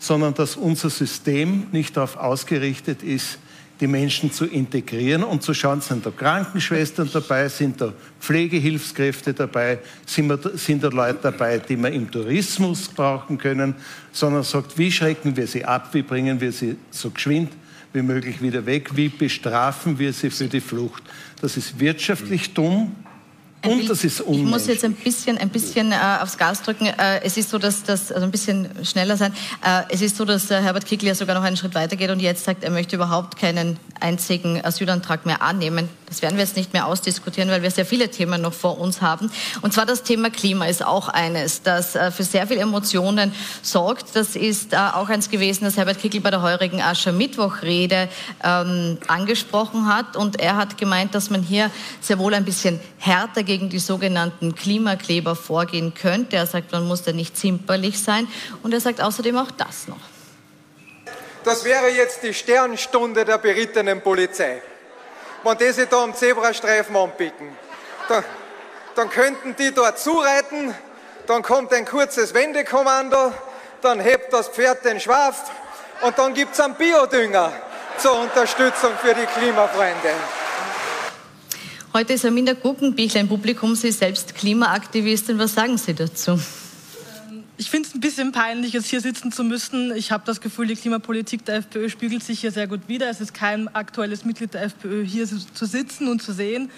sondern dass unser System nicht darauf ausgerichtet ist, die Menschen zu integrieren und zu schauen, sind da Krankenschwestern dabei, sind da Pflegehilfskräfte dabei, sind, wir, sind da Leute dabei, die wir im Tourismus brauchen können, sondern sagt, wie schrecken wir sie ab, wie bringen wir sie so geschwind wie möglich wieder weg, wie bestrafen wir sie für die Flucht. Das ist wirtschaftlich dumm, Und Bild, das ist Ich muss jetzt ein bisschen, ein bisschen äh, aufs Gas drücken. Äh, es ist so, dass das, also ein bisschen schneller sein. Äh, es ist so, dass äh, Herbert Kickl ja sogar noch einen Schritt weiter geht und jetzt sagt, er möchte überhaupt keinen einzigen Asylantrag mehr annehmen. Das werden wir jetzt nicht mehr ausdiskutieren, weil wir sehr viele Themen noch vor uns haben. Und zwar das Thema Klima ist auch eines, das äh, für sehr viel Emotionen sorgt. Das ist äh, auch eins gewesen, das Herbert Kickl bei der heurigen Aschermittwochrede ähm, angesprochen hat. Und er hat gemeint, dass man hier sehr wohl ein bisschen härter gegen die sogenannten Klimakleber vorgehen könnte. Er sagt, man muss da nicht zimperlich sein. Und er sagt außerdem auch das noch. Das wäre jetzt die Sternstunde der berittenen Polizei. Wenn die sich da am Zebrastreifen anpicken, dann, dann könnten die dort zureiten, dann kommt ein kurzes Wendekommando, dann hebt das Pferd den Schwaf und dann gibt es einen Biodünger zur Unterstützung für die Klimafreunde. Heute ist Aminda Guggenbichler im Publikum. Sie selbst Klimaaktivistin. Was sagen Sie dazu? Ich finde es ein bisschen peinlich, jetzt hier sitzen zu müssen. Ich habe das Gefühl, die Klimapolitik der FPÖ spiegelt sich hier sehr gut wider. Es ist kein aktuelles Mitglied der FPÖ hier zu sitzen und zu sehen.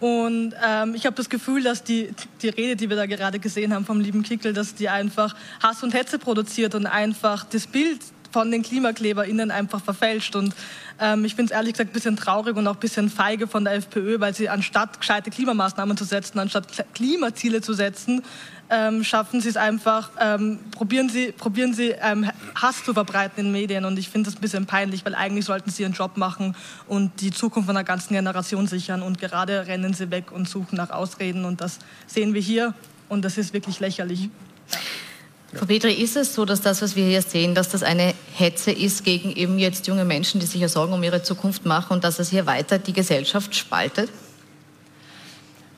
Und ähm, ich habe das Gefühl, dass die, die Rede, die wir da gerade gesehen haben vom lieben Kickel, dass die einfach Hass und Hetze produziert und einfach das Bild von den KlimakleberInnen einfach verfälscht. Und ähm, ich finde es ehrlich gesagt ein bisschen traurig und auch ein bisschen feige von der FPÖ, weil sie anstatt gescheite Klimamaßnahmen zu setzen, anstatt Klimaziele zu setzen, ähm, schaffen sie es einfach, ähm, probieren sie, probieren sie ähm, Hass zu verbreiten in Medien. Und ich finde das ein bisschen peinlich, weil eigentlich sollten sie ihren Job machen und die Zukunft einer ganzen Generation sichern. Und gerade rennen sie weg und suchen nach Ausreden. Und das sehen wir hier. Und das ist wirklich lächerlich. Ja. Frau Petri, ist es so, dass das, was wir hier sehen, dass das eine Hetze ist gegen eben jetzt junge Menschen, die sich ja Sorgen um ihre Zukunft machen und dass es hier weiter die Gesellschaft spaltet?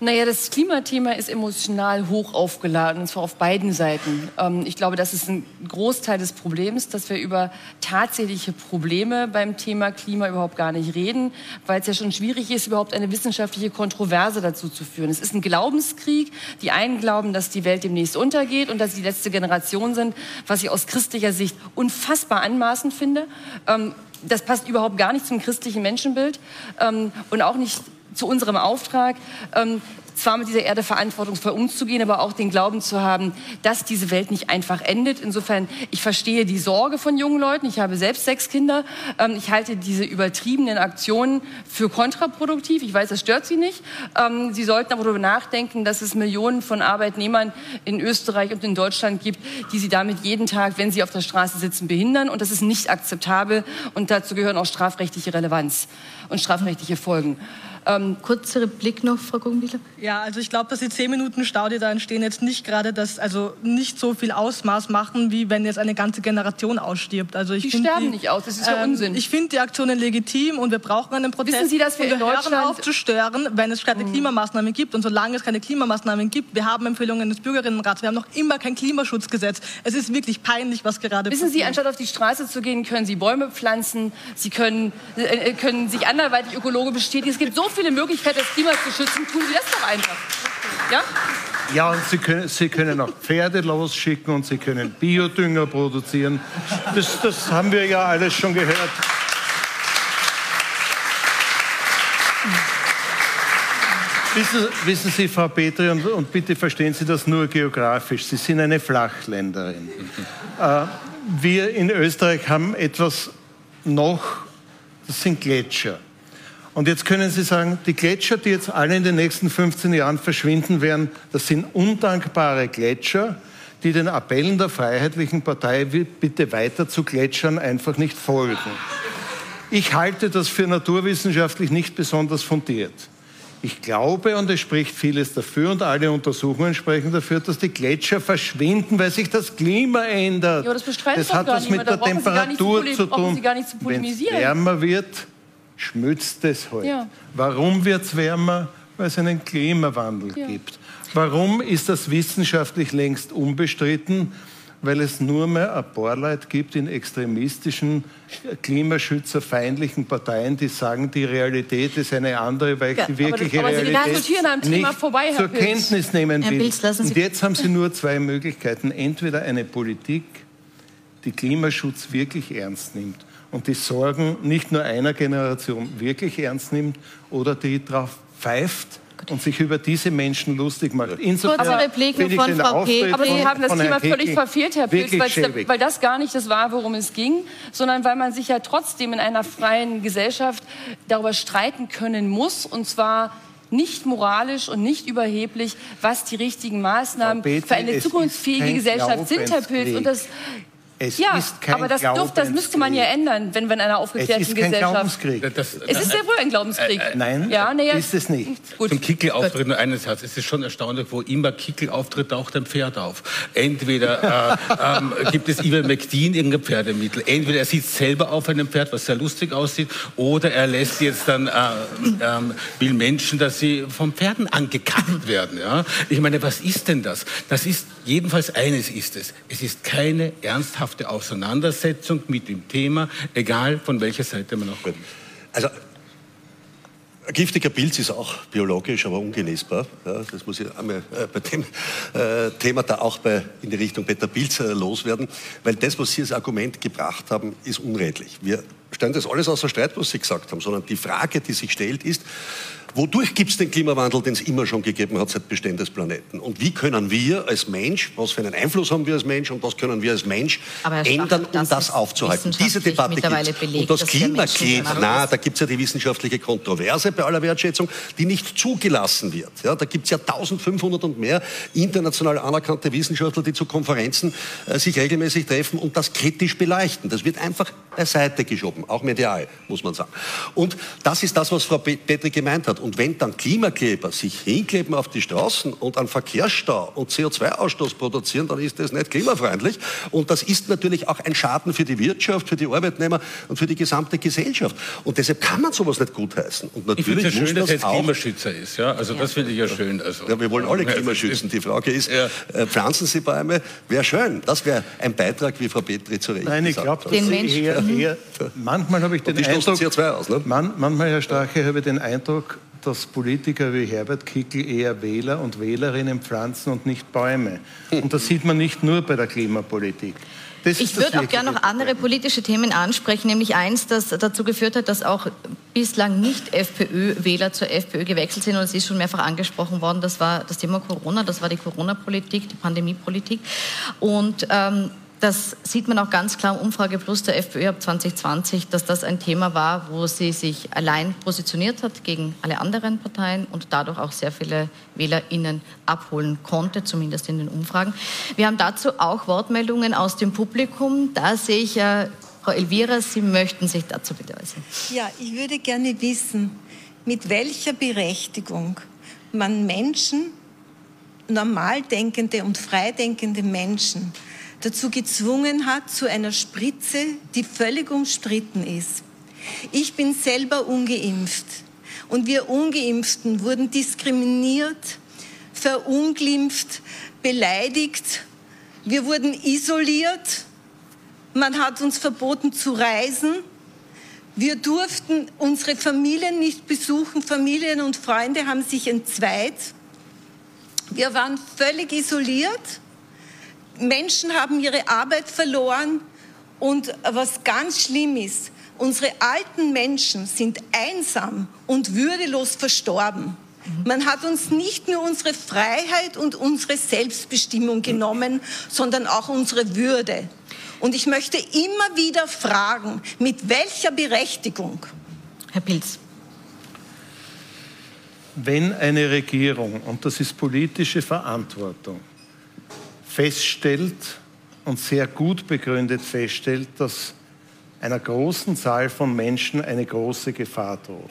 Naja, das Klimathema ist emotional hoch aufgeladen, und zwar auf beiden Seiten. Ähm, ich glaube, das ist ein Großteil des Problems, dass wir über tatsächliche Probleme beim Thema Klima überhaupt gar nicht reden, weil es ja schon schwierig ist, überhaupt eine wissenschaftliche Kontroverse dazu zu führen. Es ist ein Glaubenskrieg. Die einen glauben, dass die Welt demnächst untergeht und dass sie die letzte Generation sind, was ich aus christlicher Sicht unfassbar anmaßend finde. Ähm, das passt überhaupt gar nicht zum christlichen Menschenbild ähm, und auch nicht zu unserem Auftrag, ähm, zwar mit dieser Erde verantwortungsvoll umzugehen, aber auch den Glauben zu haben, dass diese Welt nicht einfach endet. Insofern, ich verstehe die Sorge von jungen Leuten. Ich habe selbst sechs Kinder. Ähm, ich halte diese übertriebenen Aktionen für kontraproduktiv. Ich weiß, das stört Sie nicht. Ähm, Sie sollten aber darüber nachdenken, dass es Millionen von Arbeitnehmern in Österreich und in Deutschland gibt, die Sie damit jeden Tag, wenn sie auf der Straße sitzen, behindern. Und das ist nicht akzeptabel. Und dazu gehören auch strafrechtliche Relevanz und strafrechtliche Folgen. Ähm, kurzer Blick noch, Frau Guggenbichler. Ja, also ich glaube, dass die zehn Minuten Stau, die da entstehen, jetzt nicht gerade das, also nicht so viel Ausmaß machen, wie wenn jetzt eine ganze Generation ausstirbt. Also ich die sterben die, nicht aus, das ist ja ähm, Unsinn. Ich finde die Aktionen legitim und wir brauchen einen Protest. Wissen Sie, dass wir, wir hören auf zu stören, wenn es keine hm. Klimamaßnahmen gibt. Und solange es keine Klimamaßnahmen gibt, wir haben Empfehlungen des Bürgerinnenrats, wir haben noch immer kein Klimaschutzgesetz. Es ist wirklich peinlich, was gerade Wissen passiert. Sie, anstatt auf die Straße zu gehen, können Sie Bäume pflanzen, Sie können, äh, können sich anderweitig ökologisch bestätigen. Es gibt so viele Möglichkeiten, Klima zu schützen, tun Sie das doch einfach. Ja? Ja, und Sie können, Sie können auch Pferde losschicken und Sie können Biodünger produzieren. Das, das haben wir ja alles schon gehört. Wissen, wissen, Sie, Frau Petri, und, und, bitte verstehen Sie das nur geografisch, Sie sind eine Flachländerin. Äh, wir in Österreich haben etwas noch, das sind Gletscher. Und jetzt können Sie sagen, die Gletscher, die jetzt alle in den nächsten 15 Jahren verschwinden werden, das sind undankbare Gletscher, die den Appellen der Freiheitlichen Partei, bitte weiter zu gletschern, einfach nicht folgen. Ich halte das für naturwissenschaftlich nicht besonders fundiert. Ich glaube, und es spricht vieles dafür, und alle Untersuchungen sprechen dafür, dass die Gletscher verschwinden, weil sich das Klima ändert. Ja, das, das hat was mit der Temperatur zu, zu tun. Wenn es wärmer wird, schmützt es halt. Ja. Warum wird es wärmer? Weil es einen Klimawandel ja. gibt. Warum ist das wissenschaftlich längst unbestritten? Weil es nur mehr ein paar Leute gibt in extremistischen, klimaschützerfeindlichen Parteien, die sagen, die Realität ist eine andere, weil ich ja, die wirkliche aber das, aber Realität nicht vorbei, zur Pilz. Kenntnis nehmen will. Pilz, Und jetzt haben Sie nur zwei Möglichkeiten. Entweder eine Politik, die Klimaschutz wirklich ernst nimmt und die Sorgen nicht nur einer Generation wirklich ernst nimmt oder die darauf pfeift, und sich über diese Menschen lustig macht. Insofern Kurze Repliken von Frau P. Aber Sie haben das Thema völlig verfehlt, Herr Pilz, weil, weil das gar nicht das war, worum es ging, sondern weil man sich ja trotzdem in einer freien Gesellschaft darüber streiten können muss, und zwar nicht moralisch und nicht überheblich, was die richtigen Maßnahmen Bethel, für eine zukunftsfähige Gesellschaft sind, Herr Pilz. Und das es ja, ist kein aber das, durf, das müsste man ja ändern, wenn wir in einer aufgeklärten es ist kein Gesellschaft. Glaubenskrieg. Das, es ist sehr wohl ein Glaubenskrieg. Äh, äh, nein, ja, nee, ist es nicht. Gut. Zum Kickel-Auftritt nur eines Herz. Es ist schon erstaunlich, wo immer Kickel auftritt, taucht ein Pferd auf. Entweder äh, ähm, gibt es Ivan McDean irgendein Pferdemittel, entweder er sitzt selber auf einem Pferd, was sehr lustig aussieht, oder er lässt jetzt dann äh, ähm, will Menschen, dass sie vom Pferden angekackt werden. Ja? Ich meine, was ist denn das? Das ist jedenfalls eines ist es. Es ist keine ernsthafte Aussagen. Auseinandersetzung mit dem Thema, egal von welcher Seite man auch kommt. Also ein giftiger Pilz ist auch biologisch, aber ungenießbar. Ja, das muss ich einmal äh, bei dem äh, Thema da auch bei, in die Richtung Peter Pilz äh, loswerden, weil das, was Sie als Argument gebracht haben, ist unredlich. Wir stellen das alles außer Streit, was Sie gesagt haben, sondern die Frage, die sich stellt, ist, Wodurch gibt es den Klimawandel, den es immer schon gegeben hat seit Bestehen des Planeten? Und wie können wir als Mensch, was für einen Einfluss haben wir als Mensch und was können wir als Mensch ändern, um das, das aufzuhalten? Diese Debatte gibt Und das Klimakleber, na, da gibt es ja die wissenschaftliche Kontroverse bei aller Wertschätzung, die nicht zugelassen wird. Ja, da gibt es ja 1500 und mehr international anerkannte Wissenschaftler, die zu Konferenzen äh, sich regelmäßig treffen und das kritisch beleuchten. Das wird einfach beiseite geschoben, auch medial, muss man sagen. Und das ist das, was Frau Petri gemeint hat. Und wenn dann Klimakleber sich hinkleben auf die Straßen und einen Verkehrsstau und CO2-Ausstoß produzieren, dann ist das nicht klimafreundlich. Und das ist natürlich auch ein Schaden für die Wirtschaft, für die Arbeitnehmer und für die gesamte Gesellschaft. Und deshalb kann man sowas nicht gutheißen. Und natürlich ich finde es ja schön, dass er jetzt Klimaschützer ist. Ja? Also das finde ich ja schön. Also, ja, wir wollen alle Klima schützen. Die Frage ist, ja. äh, pflanzen Sie Bäume? Wäre schön. Das wäre ein Beitrag, wie Frau Petri zu Recht Nein, ich glaube, eher, eher, manchmal habe ich den Eindruck, CO2 aus, ne? man, manchmal, Herr Strache, habe ich den Eindruck, dass Politiker wie Herbert Kickl eher Wähler und Wählerinnen pflanzen und nicht Bäume. Und das sieht man nicht nur bei der Klimapolitik. Das ich würde auch gerne noch andere politische Themen ansprechen, nämlich eins, das dazu geführt hat, dass auch bislang nicht FPÖ-Wähler zur FPÖ gewechselt sind. Und es ist schon mehrfach angesprochen worden, das war das Thema Corona, das war die Corona-Politik, die Pandemiepolitik. Und ähm, das sieht man auch ganz klar im Umfrage Plus der FPÖ ab 2020, dass das ein Thema war, wo sie sich allein positioniert hat gegen alle anderen Parteien und dadurch auch sehr viele WählerInnen abholen konnte, zumindest in den Umfragen. Wir haben dazu auch Wortmeldungen aus dem Publikum. Da sehe ich ja, Frau Elvira, Sie möchten sich dazu bitte äußern. Ja, ich würde gerne wissen, mit welcher Berechtigung man Menschen, normal denkende und freidenkende Menschen, dazu gezwungen hat, zu einer Spritze, die völlig umstritten ist. Ich bin selber ungeimpft. Und wir ungeimpften wurden diskriminiert, verunglimpft, beleidigt, wir wurden isoliert, man hat uns verboten zu reisen, wir durften unsere Familien nicht besuchen, Familien und Freunde haben sich entzweit. Wir waren völlig isoliert Menschen haben ihre Arbeit verloren und was ganz schlimm ist, unsere alten Menschen sind einsam und würdelos verstorben. Man hat uns nicht nur unsere Freiheit und unsere Selbstbestimmung genommen, sondern auch unsere Würde. Und ich möchte immer wieder fragen, mit welcher Berechtigung? Herr Pilz. Wenn eine Regierung, und das ist politische Verantwortung, feststellt und sehr gut begründet feststellt, dass einer großen Zahl von Menschen eine große Gefahr droht,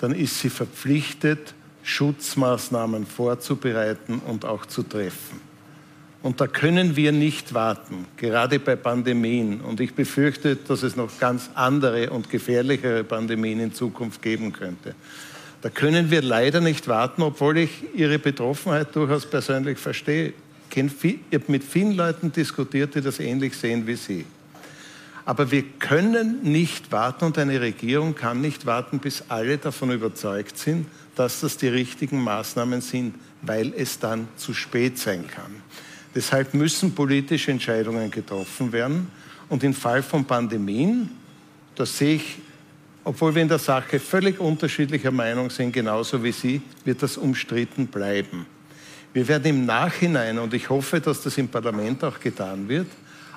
dann ist sie verpflichtet, Schutzmaßnahmen vorzubereiten und auch zu treffen. Und da können wir nicht warten, gerade bei Pandemien. Und ich befürchte, dass es noch ganz andere und gefährlichere Pandemien in Zukunft geben könnte. Da können wir leider nicht warten, obwohl ich Ihre Betroffenheit durchaus persönlich verstehe. Ich habe mit vielen Leuten diskutiert, die das ähnlich sehen wie Sie. Aber wir können nicht warten und eine Regierung kann nicht warten, bis alle davon überzeugt sind, dass das die richtigen Maßnahmen sind, weil es dann zu spät sein kann. Deshalb müssen politische Entscheidungen getroffen werden. Und im Fall von Pandemien, da sehe ich obwohl wir in der Sache völlig unterschiedlicher Meinung sind, genauso wie Sie, wird das umstritten bleiben. Wir werden im Nachhinein, und ich hoffe, dass das im Parlament auch getan wird,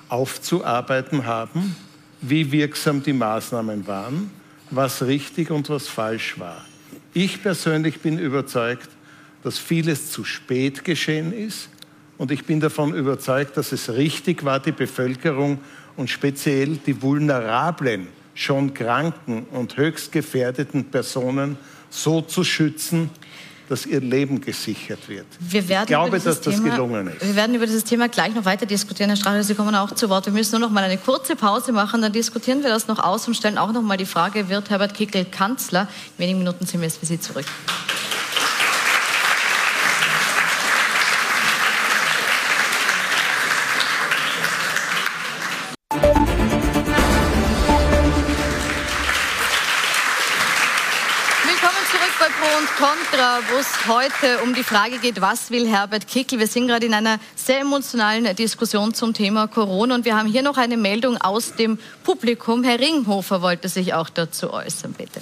aufzuarbeiten haben, wie wirksam die Maßnahmen waren, was richtig und was falsch war. Ich persönlich bin überzeugt, dass vieles zu spät geschehen ist. Und ich bin davon überzeugt, dass es richtig war, die Bevölkerung und speziell die vulnerablen, schon kranken und höchst gefährdeten Personen so zu schützen, dass ihr Leben gesichert wird. Wir werden ich glaube, dass Thema, das gelungen ist. Wir werden über dieses Thema gleich noch weiter diskutieren. Herr Strache, Sie kommen auch zu Wort. Wir müssen nur noch mal eine kurze Pause machen, dann diskutieren wir das noch aus und stellen auch noch mal die Frage, wird Herbert Kickl Kanzler? In wenigen Minuten sind wir jetzt für Sie zurück. Contra, wo es heute um die Frage geht, was will Herbert Kickl? Wir sind gerade in einer sehr emotionalen Diskussion zum Thema Corona und wir haben hier noch eine Meldung aus dem Publikum. Herr Ringhofer wollte sich auch dazu äußern, bitte.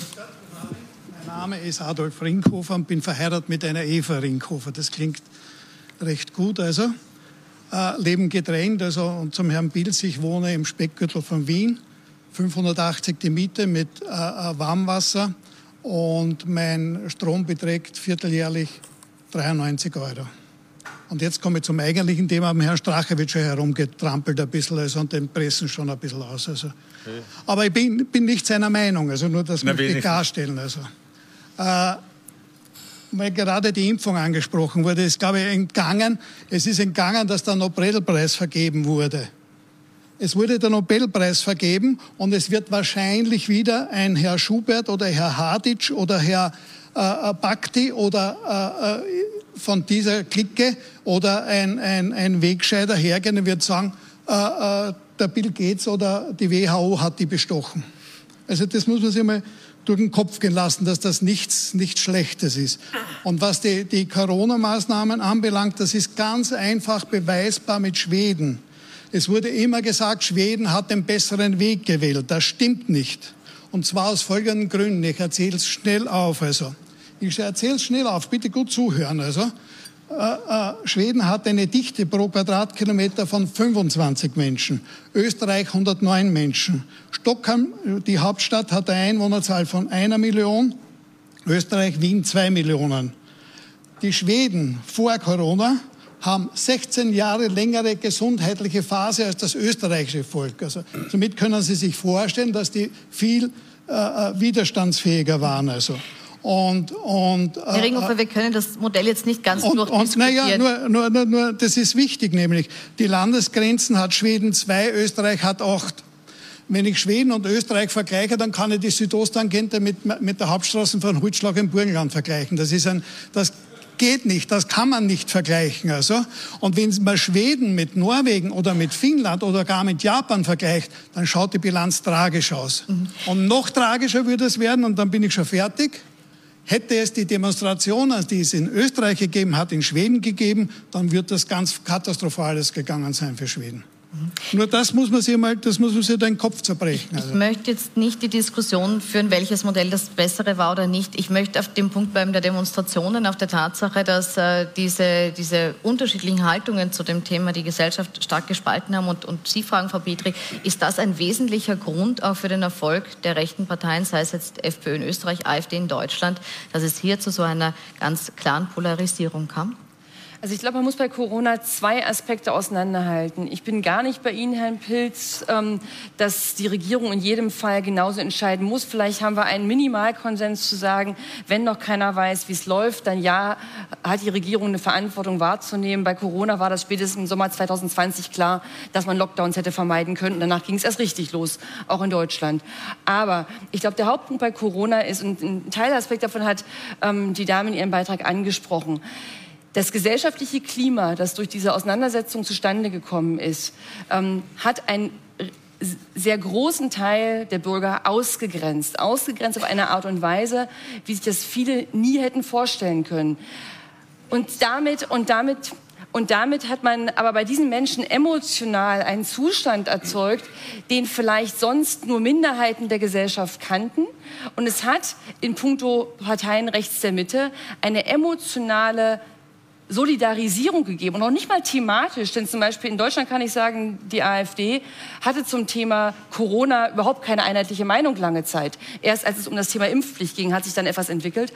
Mein Name ist Adolf Ringhofer und bin verheiratet mit einer Eva Ringhofer. Das klingt recht gut, also. Äh, Leben getrennt, also und zum Herrn Pilz, ich wohne im Speckgürtel von Wien, 580 die Miete mit äh, äh Warmwasser und mein Strom beträgt vierteljährlich 93 Euro. Und jetzt komme ich zum eigentlichen Thema. Herrn Strache wird schon herumgetrampelt ein bisschen also, und den pressen schon ein bisschen aus. Also. Okay. Aber ich bin, bin, nicht seiner Meinung, also nur das möchte ich klarstellen. Also. Äh, weil gerade die Impfung angesprochen wurde, ist, glaube ich, entgangen, es ist entgangen, dass der Nobelpreis vergeben wurde. Es wurde der Nobelpreis vergeben und es wird wahrscheinlich wieder ein Herr Schubert oder Herr Haditsch oder Herr äh, äh Bhakti oder äh, äh, von dieser Clique oder ein, ein, ein Wegscheider hergehen und wird sagen, äh, äh, der Bill Gates oder die WHO hat die bestochen. Also das muss man sich mal durch den Kopf gehen lassen, dass das nichts, nichts Schlechtes ist. Und was die, die Corona-Maßnahmen anbelangt, das ist ganz einfach beweisbar mit Schweden. Es wurde immer gesagt, Schweden hat den besseren Weg gewählt. Das stimmt nicht. Und zwar aus folgenden Gründen. Ich erzähle es schnell auf. Also, ich erzähle es schnell auf. Bitte gut zuhören. Also, äh, äh, Schweden hat eine Dichte pro Quadratkilometer von 25 Menschen. Österreich 109 Menschen. Stockholm, die Hauptstadt, hat eine Einwohnerzahl von einer Million. Österreich, Wien zwei Millionen. Die Schweden vor Corona haben 16 Jahre längere gesundheitliche Phase als das österreichische Volk. Also somit können Sie sich vorstellen, dass die viel äh, äh widerstandsfähiger waren. Also. Und, und, äh, Herr Ringhofer, wir können das Modell jetzt nicht ganz und, durchdiskutieren. Und, naja, nur, nur, nur, nur, das ist wichtig, nämlich die Landesgrenzen hat Schweden zwei, Österreich hat acht. Wenn ich Schweden und Österreich vergleiche, dann kann ich die Südosttangente mit, mit der Hauptstraße von Hultschlag im Burgenland vergleichen. Das ist ein, das geht nicht, das kann man nicht vergleichen. Also. Und wenn man Schweden mit Norwegen oder mit Finnland oder gar mit Japan vergleicht, dann schaut die Bilanz tragisch aus. Mhm. Und noch tragischer würde es werden, und dann bin ich schon fertig, Hätte es die Demonstrationen, die es in Österreich gegeben hat, in Schweden gegeben, dann wird das ganz katastrophales gegangen sein für Schweden. Nur das muss man sich mal, das muss man sich den Kopf zerbrechen. Also. Ich möchte jetzt nicht die Diskussion führen, welches Modell das bessere war oder nicht. Ich möchte auf dem Punkt bleiben der Demonstrationen, auf der Tatsache, dass äh, diese, diese unterschiedlichen Haltungen zu dem Thema die Gesellschaft stark gespalten haben. Und, und Sie fragen, Frau Petri, ist das ein wesentlicher Grund auch für den Erfolg der rechten Parteien, sei es jetzt FPÖ in Österreich, AfD in Deutschland, dass es hier zu so einer ganz klaren Polarisierung kam? Also ich glaube, man muss bei Corona zwei Aspekte auseinanderhalten. Ich bin gar nicht bei Ihnen, Herrn Pilz, ähm, dass die Regierung in jedem Fall genauso entscheiden muss. Vielleicht haben wir einen Minimalkonsens zu sagen, wenn noch keiner weiß, wie es läuft, dann ja, hat die Regierung eine Verantwortung wahrzunehmen. Bei Corona war das spätestens im Sommer 2020 klar, dass man Lockdowns hätte vermeiden können. Danach ging es erst richtig los, auch in Deutschland. Aber ich glaube, der Hauptpunkt bei Corona ist, und ein Teilaspekt davon hat ähm, die Dame in ihrem Beitrag angesprochen, das gesellschaftliche Klima, das durch diese Auseinandersetzung zustande gekommen ist, ähm, hat einen sehr großen Teil der Bürger ausgegrenzt. Ausgegrenzt auf eine Art und Weise, wie sich das viele nie hätten vorstellen können. Und damit, und damit Und damit hat man aber bei diesen Menschen emotional einen Zustand erzeugt, den vielleicht sonst nur Minderheiten der Gesellschaft kannten. Und es hat in puncto Parteien rechts der Mitte eine emotionale Solidarisierung gegeben und auch nicht mal thematisch, denn zum Beispiel in Deutschland kann ich sagen, die AfD hatte zum Thema Corona überhaupt keine einheitliche Meinung lange Zeit. Erst als es um das Thema Impfpflicht ging, hat sich dann etwas entwickelt.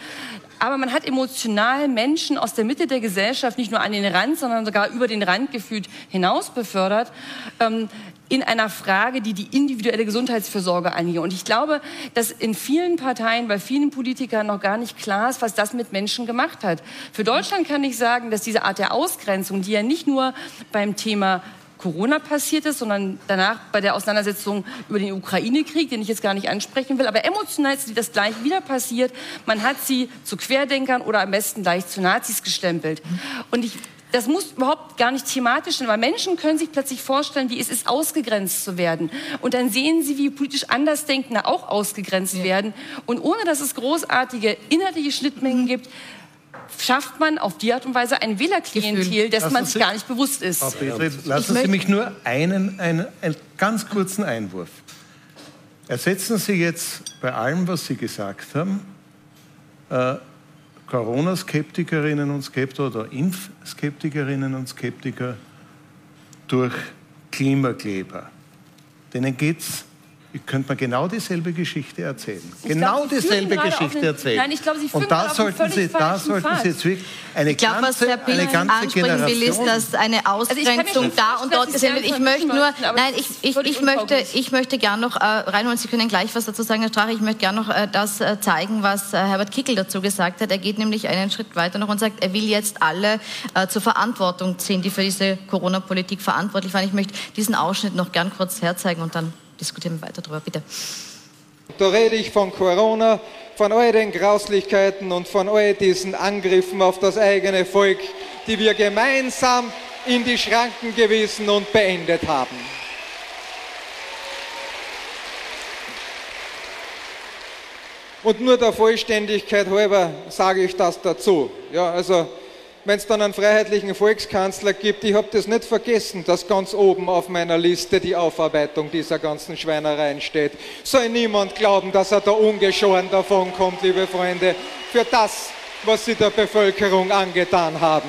Aber man hat emotional Menschen aus der Mitte der Gesellschaft nicht nur an den Rand, sondern sogar über den Rand gefühlt hinaus befördert. Ähm, in einer Frage, die die individuelle Gesundheitsfürsorge angeht. Und ich glaube, dass in vielen Parteien, bei vielen Politikern noch gar nicht klar ist, was das mit Menschen gemacht hat. Für Deutschland kann ich sagen, dass diese Art der Ausgrenzung, die ja nicht nur beim Thema Corona passiert ist, sondern danach bei der Auseinandersetzung über den Ukraine-Krieg, den ich jetzt gar nicht ansprechen will. Aber emotional ist das gleich wieder passiert. Man hat sie zu Querdenkern oder am besten gleich zu Nazis gestempelt. Und ich das muss überhaupt gar nicht thematisch sein, weil Menschen können sich plötzlich vorstellen, wie es ist, ausgegrenzt zu werden. Und dann sehen sie, wie politisch Andersdenkende auch ausgegrenzt ja. werden. Und ohne dass es großartige inhaltliche Schnittmengen gibt, schafft man auf die Art und Weise ein Wählerklientel, dessen man sich gar nicht bewusst ist. Frau Petri, lassen Sie mich nur einen, einen, einen ganz kurzen Einwurf. Ersetzen Sie jetzt bei allem, was Sie gesagt haben, äh, Corona-Skeptikerinnen und Skeptiker oder Impfskeptikerinnen und Skeptiker durch Klimakleber. Denen geht es könnte man genau dieselbe Geschichte erzählen. Ich genau glaub, dieselbe Geschichte eine, erzählen. Nein, ich glaube, Sie Und da sollten Sie, da sollten Sie jetzt wirklich eine ich glaub, ganze, was Herr eine ganze ansprechen will, ist, dass eine also Ausgrenzung also da und dort gesehen wird. Ich möchte nur, nein, ich, ich, ich möchte, ich möchte gern noch äh, reinholen. Sie können gleich was dazu sagen, Herr Strache. Ich möchte gern noch äh, das äh, zeigen, was äh, Herbert Kickel dazu gesagt hat. Er geht nämlich einen Schritt weiter noch und sagt, er will jetzt alle äh, zur Verantwortung ziehen, die für diese Corona-Politik verantwortlich waren. Ich möchte diesen Ausschnitt noch gern kurz herzeigen und dann diskutieren wir weiter darüber. Bitte. Da rede ich von Corona, von all den Grauslichkeiten und von all diesen Angriffen auf das eigene Volk, die wir gemeinsam in die Schranken gewiesen und beendet haben. Und nur der Vollständigkeit halber sage ich das dazu. Ja, also wenn es dann einen freiheitlichen Volkskanzler gibt, ich habe das nicht vergessen, dass ganz oben auf meiner Liste die Aufarbeitung dieser ganzen Schweinereien steht. Soll niemand glauben, dass er da ungeschoren davon kommt, liebe Freunde, für das, was sie der Bevölkerung angetan haben.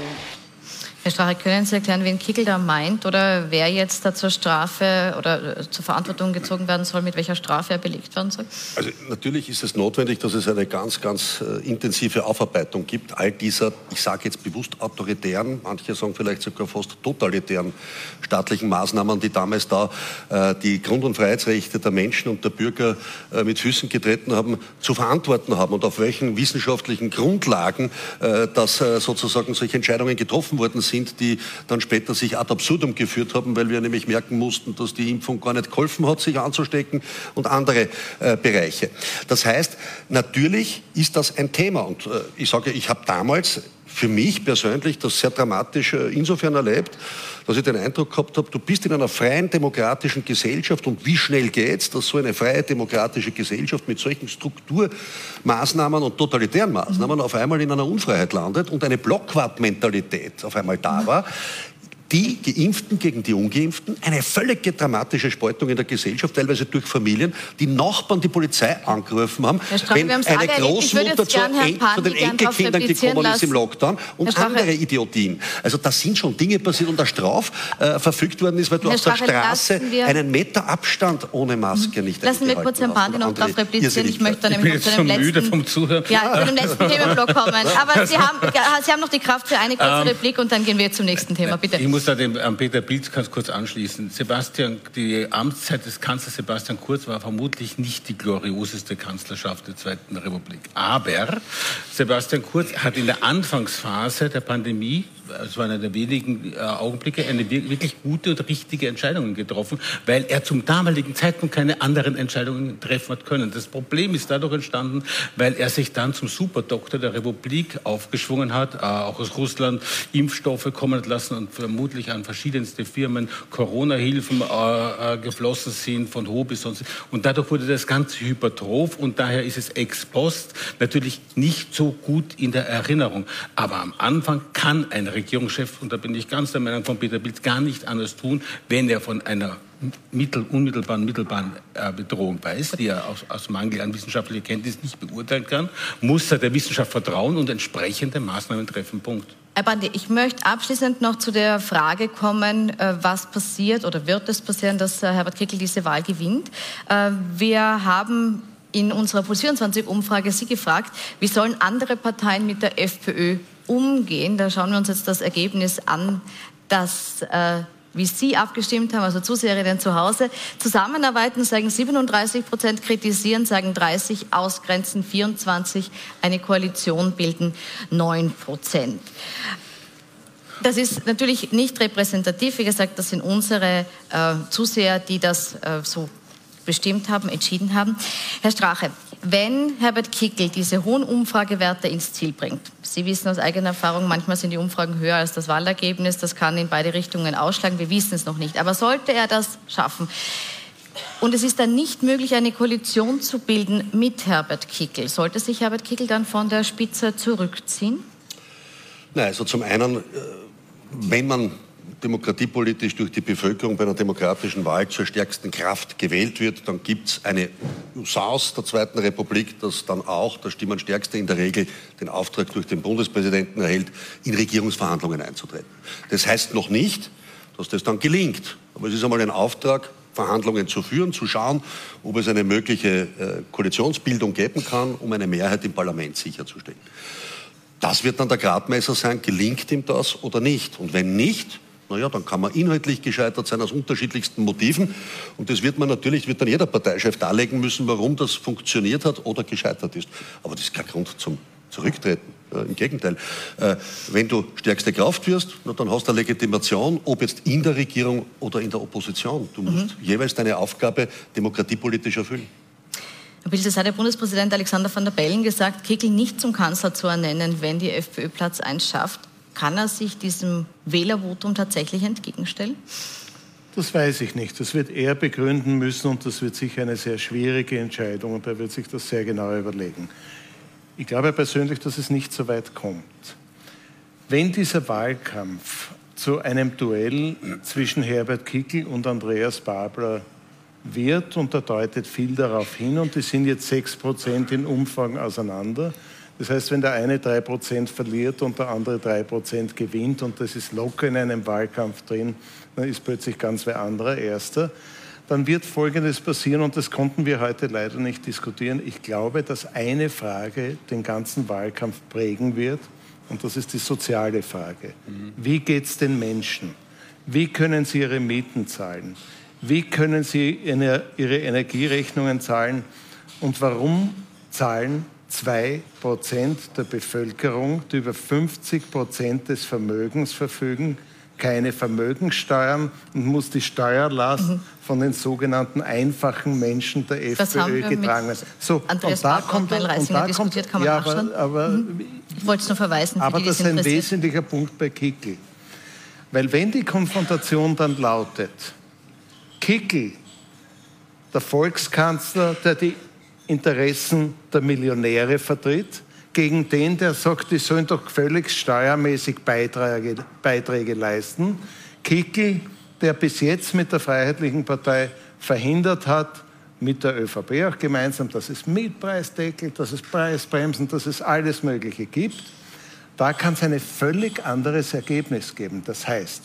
Herr Strache, können Sie erklären, wen Kickel da meint oder wer jetzt da zur Strafe oder äh, zur Verantwortung gezogen werden soll, mit welcher Strafe er belegt werden soll? Also natürlich ist es notwendig, dass es eine ganz, ganz äh, intensive Aufarbeitung gibt, all dieser, ich sage jetzt bewusst autoritären, manche sagen vielleicht sogar fast totalitären staatlichen Maßnahmen, die damals da äh, die Grund- und Freiheitsrechte der Menschen und der Bürger mit Füßen getreten haben, zu verantworten haben und auf welchen wissenschaftlichen Grundlagen dass sozusagen solche Entscheidungen getroffen worden sind sind, die dann später sich ad absurdum geführt haben, weil wir nämlich merken mussten, dass die Impfung gar nicht geholfen hat, sich anzustecken und andere äh, Bereiche. Das heißt, natürlich ist das ein Thema und äh, ich sage, ich habe damals für mich persönlich das sehr dramatisch äh, insofern erlebt, dass ich den Eindruck gehabt habe, du bist in einer freien demokratischen Gesellschaft und wie schnell geht's, dass so eine freie demokratische Gesellschaft mit solchen Strukturmaßnahmen und totalitären Maßnahmen auf einmal in einer Unfreiheit landet und eine Blockwart-Mentalität auf einmal da war die Geimpften gegen die Ungeimpften, eine völlig dramatische Spaltung in der Gesellschaft, teilweise durch Familien, die Nachbarn die Polizei angerufen haben, Strache, wenn eine Großmutter zu, en zu, den Enkelkindern gekommen lassen. ist im Lockdown und andere Idiotien. Also da sind schon Dinge passiert und der Straf äh, verfügt worden ist, weil du Herr auf der Straße einen Meter Abstand ohne Maske nicht Lassen wir kurz Herrn Pandi noch darauf replizieren. Ich möchte dann nämlich noch zu dem letzten, vom Zuhören. Ja, zu dem letzten Themenblock kommen. Aber Sie haben, Sie haben noch die Kraft für eine kurze ähm, Replik und dann gehen wir zum nächsten Thema. Bitte muss da dem, an Peter Pilz ganz kurz anschließen. Sebastian, die Amtszeit des Kanzlers Sebastian Kurz war vermutlich nicht die glorioseste Kanzlerschaft der Zweiten Republik. Aber Sebastian Kurz hat in der Anfangsphase der Pandemie es war einer der wenigen äh, Augenblicke, eine wirklich gute und richtige Entscheidung getroffen, weil er zum damaligen Zeitpunkt keine anderen Entscheidungen treffen hat können. Das Problem ist dadurch entstanden, weil er sich dann zum Superdoktor der Republik aufgeschwungen hat, äh, auch aus Russland Impfstoffe kommen lassen und vermutlich an verschiedenste Firmen Corona-Hilfen äh, äh, geflossen sind, von hoch bis sonst. Und dadurch wurde das Ganze hypertroph und daher ist es ex post natürlich nicht so gut in der Erinnerung. Aber am Anfang kann ein Regierungschef, und da bin ich ganz der Meinung von Peter Bild, gar nicht anders tun, wenn er von einer mittel, unmittelbaren, mittelbaren äh, Bedrohung weiß, die er aus, aus, Mangel an wissenschaftlicher Kenntnis nicht beurteilen kann, muss er der Wissenschaft vertrauen und entsprechende Maßnahmen treffen. Punkt. Herr Bandi, ich möchte abschließend noch zu der Frage kommen, äh, was passiert oder wird es passieren, dass äh, Herbert Kickl diese Wahl gewinnt. Äh, wir haben in unserer Puls 24 Umfrage Sie gefragt, wie sollen andere Parteien mit der FPÖ umgehen? Da schauen wir uns jetzt das Ergebnis an, das wie Sie abgestimmt haben, also Zuseherinnen zu Hause. Zusammenarbeiten sagen 37 Prozent, kritisieren sagen 30, ausgrenzen 24, eine Koalition bilden 9 Prozent. Das ist natürlich nicht repräsentativ. Wie gesagt, das sind unsere äh, Zuseher, die das äh, so bestimmt haben, entschieden haben. Herr Strache, wenn Herbert Kickel diese hohen Umfragewerte ins Ziel bringt, Sie wissen aus eigener Erfahrung, manchmal sind die Umfragen höher als das Wahlergebnis, das kann in beide Richtungen ausschlagen, wir wissen es noch nicht. Aber sollte er das schaffen, und es ist dann nicht möglich, eine Koalition zu bilden mit Herbert Kickel. Sollte sich Herbert Kickel dann von der Spitze zurückziehen? Nein, also zum einen, äh, wenn man demokratiepolitisch durch die Bevölkerung bei einer demokratischen Wahl zur stärksten Kraft gewählt wird, dann gibt es eine Saus der Zweiten Republik, dass dann auch der Stimmenstärkste in der Regel den Auftrag durch den Bundespräsidenten erhält, in Regierungsverhandlungen einzutreten. Das heißt noch nicht, dass das dann gelingt. Aber es ist einmal ein Auftrag, Verhandlungen zu führen, zu schauen, ob es eine mögliche äh, Koalitionsbildung geben kann, um eine Mehrheit im Parlament sicherzustellen. Das wird dann der Gradmesser sein, gelingt ihm das oder nicht. Und wenn nicht, naja, dann kann man inhaltlich gescheitert sein aus unterschiedlichsten Motiven. Und das wird man natürlich, wird dann jeder Parteichef darlegen müssen, warum das funktioniert hat oder gescheitert ist. Aber das ist kein Grund zum Zurücktreten. Ja, Im Gegenteil. Äh, wenn du stärkste Kraft wirst, na, dann hast du eine Legitimation, ob jetzt in der Regierung oder in der Opposition. Du musst mhm. jeweils deine Aufgabe demokratiepolitisch erfüllen. Herr Bild, das hat der Bundespräsident Alexander van der Bellen gesagt, Kickel nicht zum Kanzler zu ernennen, wenn die FPÖ Platz 1 schafft. Kann er sich diesem Wählervotum tatsächlich entgegenstellen? Das weiß ich nicht. Das wird er begründen müssen und das wird sicher eine sehr schwierige Entscheidung und er wird sich das sehr genau überlegen. Ich glaube persönlich, dass es nicht so weit kommt. Wenn dieser Wahlkampf zu einem Duell zwischen Herbert Kickel und Andreas Babler wird, und da deutet viel darauf hin, und die sind jetzt sechs Prozent in Umfragen auseinander, das heißt, wenn der eine 3% verliert und der andere 3% gewinnt und das ist locker in einem Wahlkampf drin, dann ist plötzlich ganz wer anderer Erster. Dann wird Folgendes passieren und das konnten wir heute leider nicht diskutieren. Ich glaube, dass eine Frage den ganzen Wahlkampf prägen wird und das ist die soziale Frage. Mhm. Wie geht es den Menschen? Wie können sie ihre Mieten zahlen? Wie können sie ihre Energierechnungen zahlen? Und warum zahlen zwei Prozent der Bevölkerung, die über 50 Prozent des Vermögens verfügen, keine Vermögenssteuern und muss die Steuerlast mhm. von den sogenannten einfachen Menschen der FPÖ getragen werden. So, Andreas und da kommt, und da kommt, kann man ja, aber, aber, mhm. Ich wollte es nur verweisen. aber die, das ist ein wesentlicher Punkt bei Kickel. Weil wenn die Konfrontation dann lautet, Kickel, der Volkskanzler, der die Interessen der Millionäre vertritt, gegen den, der sagt, die sollen doch völlig steuermäßig Beiträge, Beiträge leisten. Kickel, der bis jetzt mit der Freiheitlichen Partei verhindert hat, mit der ÖVP auch gemeinsam, dass es Mietpreisdeckel, dass es Preisbremsen, dass es alles Mögliche gibt. Da kann es ein völlig anderes Ergebnis geben. Das heißt,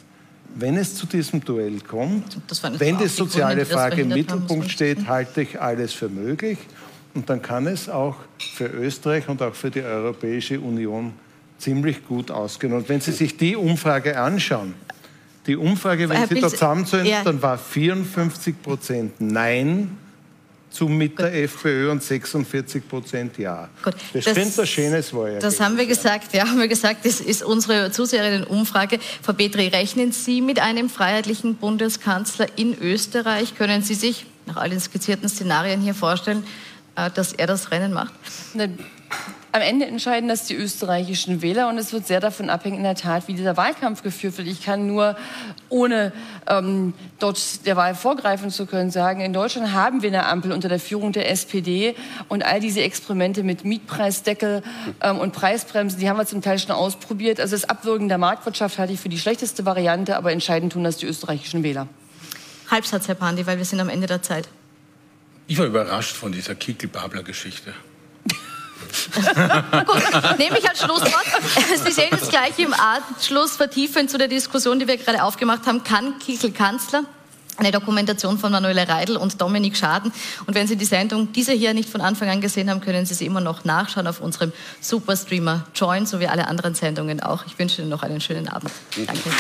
wenn es zu diesem Duell kommt, wenn die soziale Frage im Mittelpunkt steht, halte ich alles für möglich. Und dann kann es auch für Österreich und auch für die Europäische Union ziemlich gut ausgehen. Und wenn Sie sich die Umfrage anschauen, die Umfrage, wenn Sie da zusammenzählen, ja. dann war 54 Prozent Nein zu mit Gut. der FPÖ und 46 Prozent Ja. Gut. Das, das finde ein schönes Wort. Das haben wir gesagt, ja, haben wir gesagt, das ist unsere Zuseherinnen-Umfrage. Frau Petri, rechnen Sie mit einem freiheitlichen Bundeskanzler in Österreich? Können Sie sich nach all den skizzierten Szenarien hier vorstellen, dass er das Rennen macht? am Ende entscheiden das die österreichischen Wähler und es wird sehr davon abhängen, in der Tat, wie dieser Wahlkampf geführt wird. Ich kann nur, ohne ähm, dort der Wahl vorgreifen zu können, sagen, in Deutschland haben wir eine Ampel unter der Führung der SPD und all diese Experimente mit Mietpreisdeckel ähm, und Preisbremsen, die haben wir zum Teil schon ausprobiert. Also das Abwürgen der Marktwirtschaft halte ich für die schlechteste Variante, aber entscheidend tun das die österreichischen Wähler. Halbsatz, Herr Pandi, weil wir sind am Ende der Zeit. Ich war überrascht von dieser Kickel-Babler-Geschichte. Gut, nehme ich als Schlusswort. Sie sehen es gleich im Anschluss vertiefend zu der Diskussion, die wir gerade aufgemacht haben. Kann Kickel Kanzler? Eine Dokumentation von Manuela Reidel und Dominik Schaden. Und wenn Sie die Sendung, diese hier nicht von Anfang an gesehen haben, können Sie sie immer noch nachschauen auf unserem Superstreamer Join, so wie alle anderen Sendungen auch. Ich wünsche Ihnen noch einen schönen Abend. Danke.